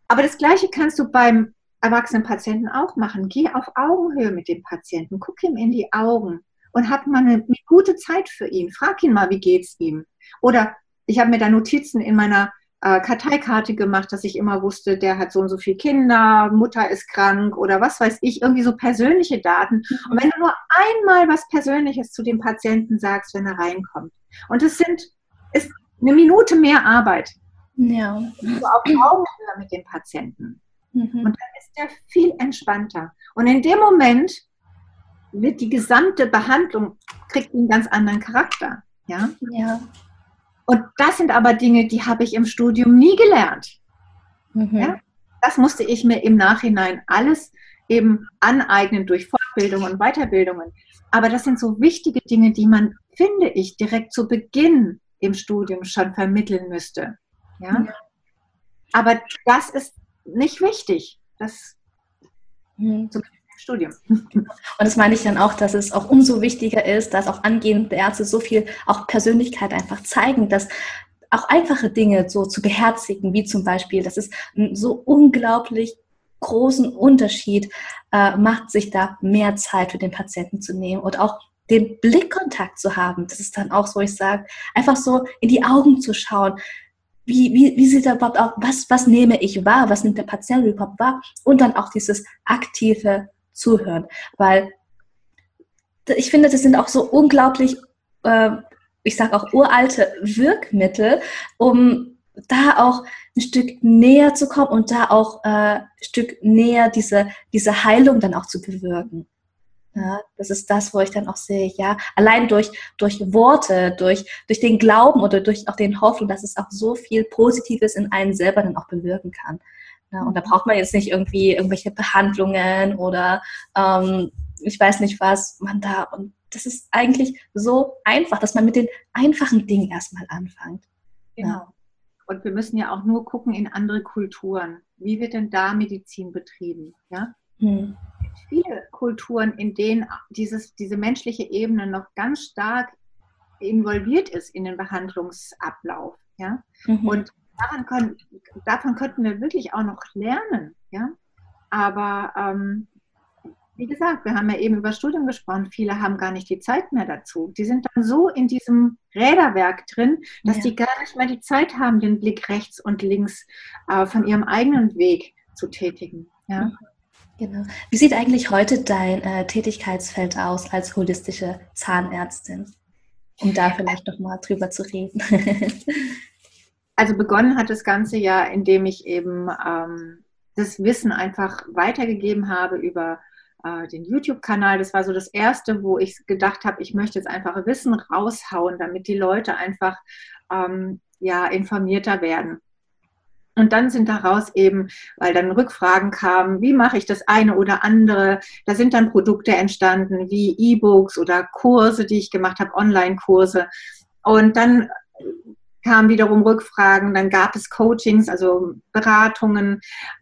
Aber das Gleiche kannst du beim erwachsenen Patienten auch machen. Geh auf Augenhöhe mit dem Patienten, guck ihm in die Augen und hab mal eine, gute Zeit für ihn. Frag ihn mal, wie geht's ihm? Oder ich habe mir da Notizen in meiner äh, Karteikarte gemacht, dass ich immer wusste, der hat so und so viele Kinder, Mutter ist krank oder was weiß ich, irgendwie so persönliche Daten. Und wenn du nur einmal was Persönliches zu dem Patienten sagst, wenn er reinkommt, und es sind, ist eine Minute mehr Arbeit. Ja. So auf Augenhöhe mit dem Patienten. Mhm. Und dann ist er viel entspannter. Und in dem Moment wird die gesamte Behandlung, kriegt einen ganz anderen Charakter. Ja. ja. Und das sind aber Dinge, die habe ich im Studium nie gelernt. Mhm. Ja? Das musste ich mir im Nachhinein alles eben aneignen durch Fortbildungen und Weiterbildungen. Aber das sind so wichtige Dinge, die man, finde ich, direkt zu Beginn im Studium schon vermitteln müsste. Ja? ja. Aber das ist nicht wichtig. Das mhm. Studium. Und das meine ich dann auch, dass es auch umso wichtiger ist, dass auch angehende Ärzte so viel auch Persönlichkeit einfach zeigen, dass auch einfache Dinge so zu beherzigen, wie zum Beispiel, dass es so unglaublich großen Unterschied äh, macht, sich da mehr Zeit für den Patienten zu nehmen und auch den Blickkontakt zu haben. Das ist dann auch so, ich sage, einfach so in die Augen zu schauen. Wie, wie, wie sieht er überhaupt aus? Was, was nehme ich wahr? Was nimmt der Patient überhaupt wahr? Und dann auch dieses aktive Zuhören. Weil ich finde, das sind auch so unglaublich, äh, ich sage auch uralte Wirkmittel, um da auch ein Stück näher zu kommen und da auch äh, ein Stück näher diese, diese Heilung dann auch zu bewirken. Ja, das ist das, wo ich dann auch sehe, ja, allein durch, durch Worte, durch, durch den Glauben oder durch auch den Hoffnung, dass es auch so viel Positives in einen selber dann auch bewirken kann. Ja, und da braucht man jetzt nicht irgendwie irgendwelche Behandlungen oder ähm, ich weiß nicht was, man da, und das ist eigentlich so einfach, dass man mit den einfachen Dingen erstmal anfängt. Genau. Ja. Und wir müssen ja auch nur gucken in andere Kulturen. Wie wird denn da Medizin betrieben? Ja? Hm. Viele Kulturen, in denen dieses, diese menschliche Ebene noch ganz stark involviert ist in den Behandlungsablauf. Ja? Mhm. Und daran können, davon könnten wir wirklich auch noch lernen. Ja? Aber ähm, wie gesagt, wir haben ja eben über Studium gesprochen, viele haben gar nicht die Zeit mehr dazu. Die sind dann so in diesem Räderwerk drin, dass ja. die gar nicht mehr die Zeit haben, den Blick rechts und links äh, von ihrem eigenen Weg zu tätigen. Ja? Genau. Wie sieht eigentlich heute dein äh, Tätigkeitsfeld aus als holistische Zahnärztin? Um da vielleicht noch mal drüber zu reden. also begonnen hat das Ganze ja, indem ich eben ähm, das Wissen einfach weitergegeben habe über äh, den YouTube-Kanal. Das war so das Erste, wo ich gedacht habe, ich möchte jetzt einfach Wissen raushauen, damit die Leute einfach ähm, ja, informierter werden. Und dann sind daraus eben, weil dann Rückfragen kamen, wie mache ich das eine oder andere? Da sind dann Produkte entstanden wie E-Books oder Kurse, die ich gemacht habe, Online-Kurse. Und dann kamen wiederum Rückfragen, dann gab es Coachings, also Beratungen.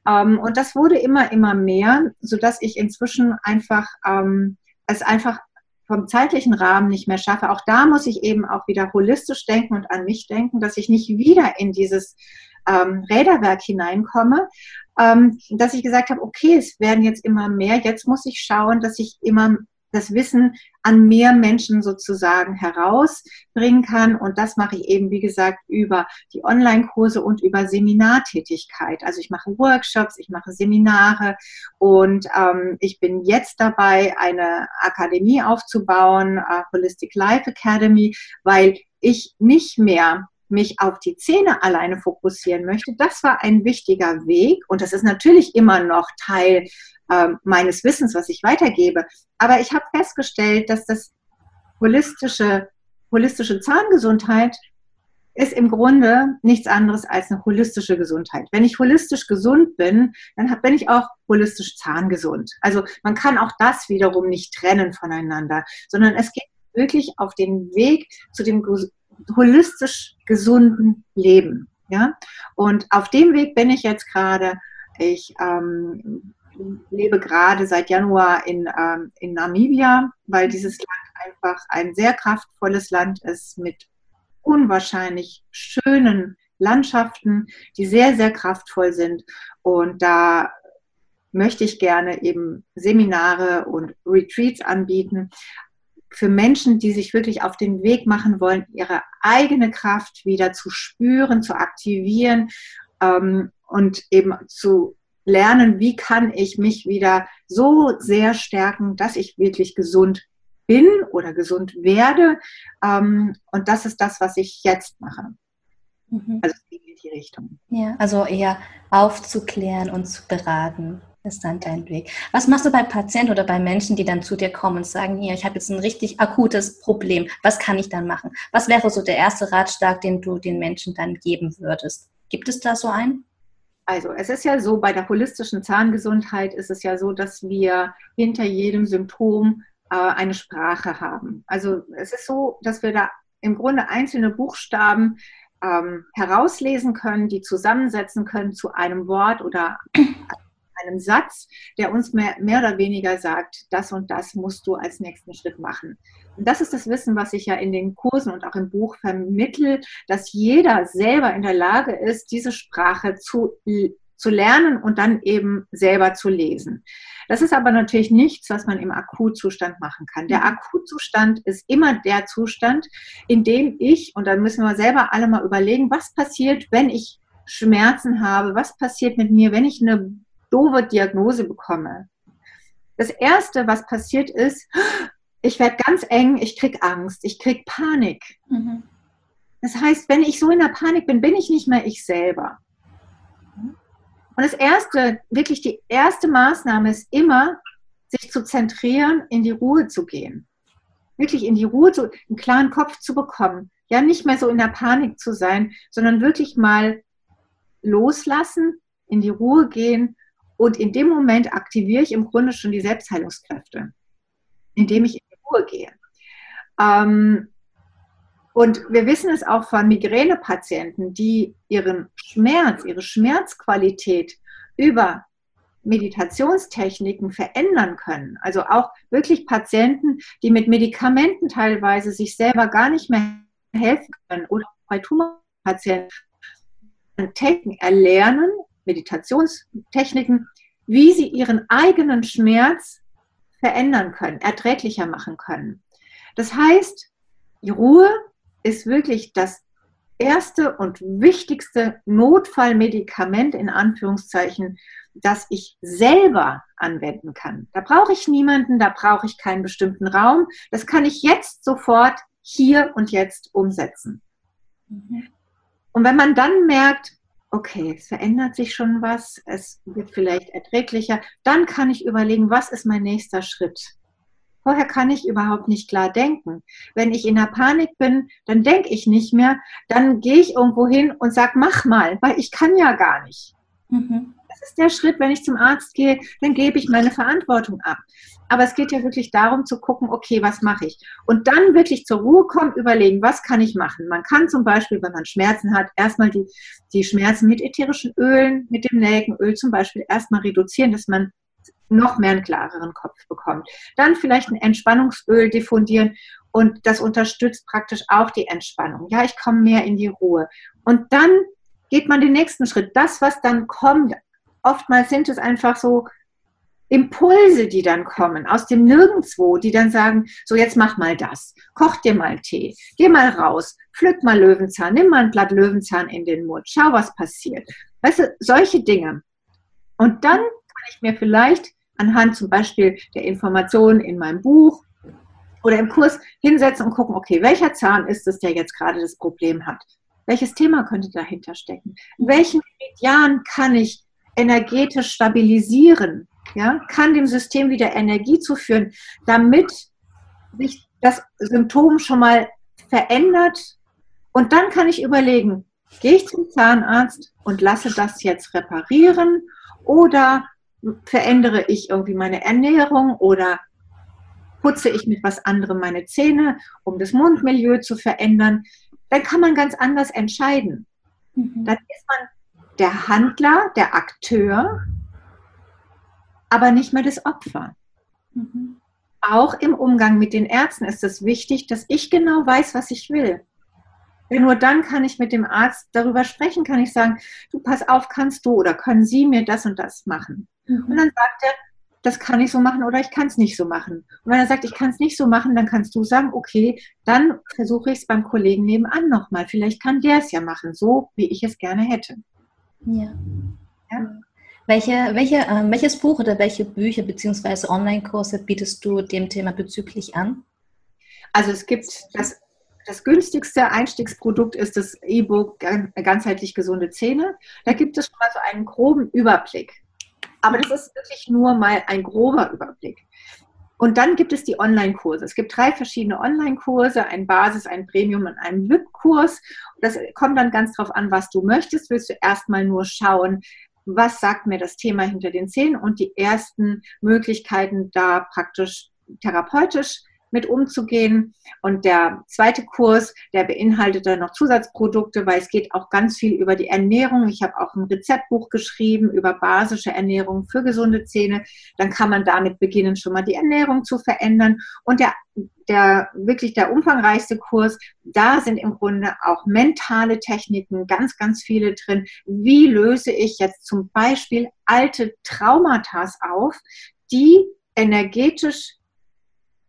Ähm, und das wurde immer, immer mehr, sodass ich inzwischen einfach ähm, es einfach vom zeitlichen Rahmen nicht mehr schaffe. Auch da muss ich eben auch wieder holistisch denken und an mich denken, dass ich nicht wieder in dieses ähm, Räderwerk hineinkomme, ähm, dass ich gesagt habe, okay, es werden jetzt immer mehr, jetzt muss ich schauen, dass ich immer das Wissen an mehr Menschen sozusagen herausbringen kann. Und das mache ich eben, wie gesagt, über die Online-Kurse und über Seminartätigkeit. Also ich mache Workshops, ich mache Seminare und ähm, ich bin jetzt dabei, eine Akademie aufzubauen, äh, Holistic Life Academy, weil ich nicht mehr mich auf die Zähne alleine fokussieren möchte, das war ein wichtiger Weg und das ist natürlich immer noch Teil äh, meines Wissens, was ich weitergebe. Aber ich habe festgestellt, dass das holistische, holistische Zahngesundheit ist im Grunde nichts anderes als eine holistische Gesundheit. Wenn ich holistisch gesund bin, dann bin ich auch holistisch zahngesund. Also man kann auch das wiederum nicht trennen voneinander, sondern es geht wirklich auf den Weg zu dem holistisch gesunden Leben. Ja? Und auf dem Weg bin ich jetzt gerade. Ich ähm, lebe gerade seit Januar in, ähm, in Namibia, weil dieses Land einfach ein sehr kraftvolles Land ist mit unwahrscheinlich schönen Landschaften, die sehr, sehr kraftvoll sind. Und da möchte ich gerne eben Seminare und Retreats anbieten, für Menschen, die sich wirklich auf den Weg machen wollen, ihre eigene Kraft wieder zu spüren, zu aktivieren ähm, und eben zu lernen, wie kann ich mich wieder so sehr stärken, dass ich wirklich gesund bin oder gesund werde. Ähm, und das ist das, was ich jetzt mache. Mhm. Also in die Richtung. Ja, also eher aufzuklären und zu beraten ist dann dein Weg. Was machst du bei Patienten oder bei Menschen, die dann zu dir kommen und sagen, hier, ich habe jetzt ein richtig akutes Problem, was kann ich dann machen? Was wäre so der erste Ratschlag, den du den Menschen dann geben würdest? Gibt es da so einen? Also es ist ja so, bei der holistischen Zahngesundheit ist es ja so, dass wir hinter jedem Symptom äh, eine Sprache haben. Also es ist so, dass wir da im Grunde einzelne Buchstaben ähm, herauslesen können, die zusammensetzen können zu einem Wort oder einem Satz, der uns mehr, mehr oder weniger sagt, das und das musst du als nächsten Schritt machen. Und das ist das Wissen, was ich ja in den Kursen und auch im Buch vermittel, dass jeder selber in der Lage ist, diese Sprache zu, zu lernen und dann eben selber zu lesen. Das ist aber natürlich nichts, was man im Akutzustand machen kann. Der mhm. Akutzustand ist immer der Zustand, in dem ich, und da müssen wir selber alle mal überlegen, was passiert, wenn ich Schmerzen habe, was passiert mit mir, wenn ich eine doofe Diagnose bekomme. Das Erste, was passiert ist, ich werde ganz eng, ich kriege Angst, ich kriege Panik. Mhm. Das heißt, wenn ich so in der Panik bin, bin ich nicht mehr ich selber. Und das erste, wirklich die erste Maßnahme ist immer, sich zu zentrieren, in die Ruhe zu gehen. Wirklich in die Ruhe, zu, einen klaren Kopf zu bekommen. Ja, nicht mehr so in der Panik zu sein, sondern wirklich mal loslassen, in die Ruhe gehen und in dem Moment aktiviere ich im Grunde schon die Selbstheilungskräfte, indem ich in die Ruhe gehe. Ähm, und wir wissen es auch von Migränepatienten, die ihren Schmerz, ihre Schmerzqualität über Meditationstechniken verändern können. Also auch wirklich Patienten, die mit Medikamenten teilweise sich selber gar nicht mehr helfen können oder bei Tumorpatienten Techniken erlernen, Meditationstechniken, wie sie ihren eigenen Schmerz verändern können, erträglicher machen können. Das heißt, die Ruhe ist wirklich das erste und wichtigste Notfallmedikament in Anführungszeichen, das ich selber anwenden kann. Da brauche ich niemanden, da brauche ich keinen bestimmten Raum. Das kann ich jetzt sofort hier und jetzt umsetzen. Mhm. Und wenn man dann merkt, okay, es verändert sich schon was, es wird vielleicht erträglicher, dann kann ich überlegen, was ist mein nächster Schritt? Vorher kann ich überhaupt nicht klar denken. Wenn ich in der Panik bin, dann denke ich nicht mehr, dann gehe ich irgendwo hin und sage, mach mal, weil ich kann ja gar nicht. Mhm das ist der Schritt, wenn ich zum Arzt gehe, dann gebe ich meine Verantwortung ab. Aber es geht ja wirklich darum zu gucken, okay, was mache ich? Und dann wirklich zur Ruhe kommen, überlegen, was kann ich machen? Man kann zum Beispiel, wenn man Schmerzen hat, erstmal die, die Schmerzen mit ätherischen Ölen, mit dem Nelkenöl zum Beispiel erstmal reduzieren, dass man noch mehr einen klareren Kopf bekommt. Dann vielleicht ein Entspannungsöl diffundieren und das unterstützt praktisch auch die Entspannung. Ja, ich komme mehr in die Ruhe. Und dann geht man den nächsten Schritt. Das, was dann kommt oftmals sind es einfach so Impulse, die dann kommen aus dem Nirgendwo, die dann sagen, so jetzt mach mal das, koch dir mal Tee, geh mal raus, pflück mal Löwenzahn, nimm mal ein Blatt Löwenzahn in den Mund, schau, was passiert. Weißt du, solche Dinge. Und dann kann ich mir vielleicht anhand zum Beispiel der Informationen in meinem Buch oder im Kurs hinsetzen und gucken, okay, welcher Zahn ist es, der jetzt gerade das Problem hat? Welches Thema könnte dahinter stecken? In welchen Jahren kann ich energetisch stabilisieren, ja, kann dem System wieder Energie zuführen, damit sich das Symptom schon mal verändert. Und dann kann ich überlegen, gehe ich zum Zahnarzt und lasse das jetzt reparieren oder verändere ich irgendwie meine Ernährung oder putze ich mit was anderem meine Zähne, um das Mundmilieu zu verändern. Dann kann man ganz anders entscheiden. Mhm. Dann ist man der Handler, der Akteur, aber nicht mehr das Opfer. Mhm. Auch im Umgang mit den Ärzten ist es wichtig, dass ich genau weiß, was ich will. Denn nur dann kann ich mit dem Arzt darüber sprechen, kann ich sagen, du pass auf, kannst du oder können Sie mir das und das machen? Mhm. Und dann sagt er, das kann ich so machen oder ich kann es nicht so machen. Und wenn er sagt, ich kann es nicht so machen, dann kannst du sagen, okay, dann versuche ich es beim Kollegen nebenan nochmal. Vielleicht kann der es ja machen, so wie ich es gerne hätte. Ja. ja. Welche, welche, äh, welches Buch oder welche Bücher bzw. Online-Kurse bietest du dem Thema bezüglich an? Also es gibt das, das günstigste Einstiegsprodukt ist das E-Book Ganzheitlich gesunde Zähne. Da gibt es schon mal so einen groben Überblick. Aber das ist wirklich nur mal ein grober Überblick. Und dann gibt es die Online-Kurse. Es gibt drei verschiedene Online-Kurse, ein Basis, ein Premium und einen VIP-Kurs. Das kommt dann ganz drauf an, was du möchtest. Willst du erstmal nur schauen, was sagt mir das Thema hinter den Zähnen und die ersten Möglichkeiten da praktisch therapeutisch mit umzugehen. Und der zweite Kurs, der beinhaltet dann noch Zusatzprodukte, weil es geht auch ganz viel über die Ernährung. Ich habe auch ein Rezeptbuch geschrieben über basische Ernährung für gesunde Zähne. Dann kann man damit beginnen, schon mal die Ernährung zu verändern. Und der der wirklich der umfangreichste Kurs. Da sind im Grunde auch mentale Techniken, ganz, ganz viele drin. Wie löse ich jetzt zum Beispiel alte Traumata auf, die energetisch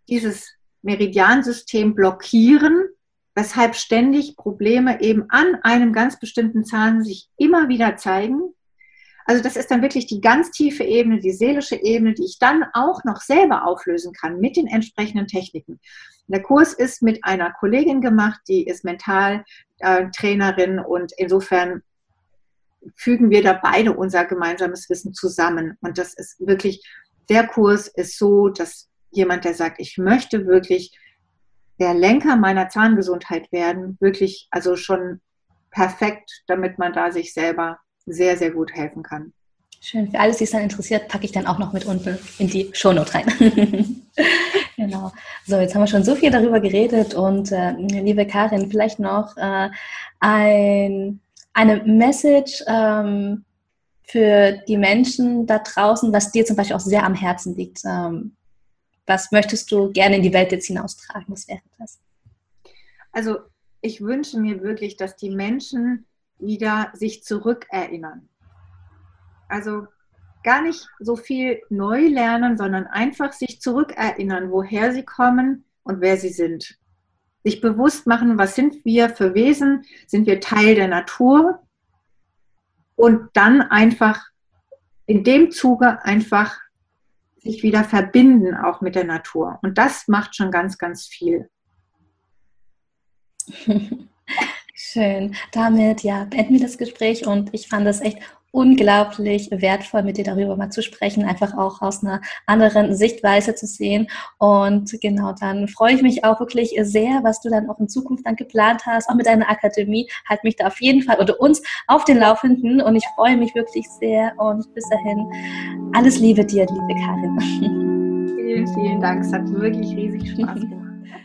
dieses Meridiansystem blockieren, weshalb ständig Probleme eben an einem ganz bestimmten Zahn sich immer wieder zeigen also das ist dann wirklich die ganz tiefe Ebene, die seelische Ebene, die ich dann auch noch selber auflösen kann mit den entsprechenden Techniken. Der Kurs ist mit einer Kollegin gemacht, die ist Mentaltrainerin und insofern fügen wir da beide unser gemeinsames Wissen zusammen. Und das ist wirklich, der Kurs ist so, dass jemand, der sagt, ich möchte wirklich der Lenker meiner Zahngesundheit werden, wirklich also schon perfekt, damit man da sich selber sehr, sehr gut helfen kann. Schön. Für alles, die es dann interessiert, packe ich dann auch noch mit unten in die Shownote rein. genau. So, jetzt haben wir schon so viel darüber geredet und äh, liebe Karin, vielleicht noch äh, ein, eine Message ähm, für die Menschen da draußen, was dir zum Beispiel auch sehr am Herzen liegt. Ähm, was möchtest du gerne in die Welt jetzt hinaustragen? Was wäre das? Also ich wünsche mir wirklich, dass die Menschen wieder sich zurückerinnern. Also gar nicht so viel neu lernen, sondern einfach sich zurückerinnern, woher sie kommen und wer sie sind. Sich bewusst machen, was sind wir für Wesen? Sind wir Teil der Natur? Und dann einfach in dem Zuge einfach sich wieder verbinden auch mit der Natur. Und das macht schon ganz, ganz viel. Schön. Damit ja, beenden wir das Gespräch und ich fand es echt unglaublich wertvoll, mit dir darüber mal zu sprechen, einfach auch aus einer anderen Sichtweise zu sehen. Und genau, dann freue ich mich auch wirklich sehr, was du dann auch in Zukunft dann geplant hast, auch mit deiner Akademie. Halt mich da auf jeden Fall oder uns auf den Laufenden und ich freue mich wirklich sehr und bis dahin alles Liebe dir, liebe Karin. Vielen, vielen Dank. Es hat wirklich riesig Spaß gemacht.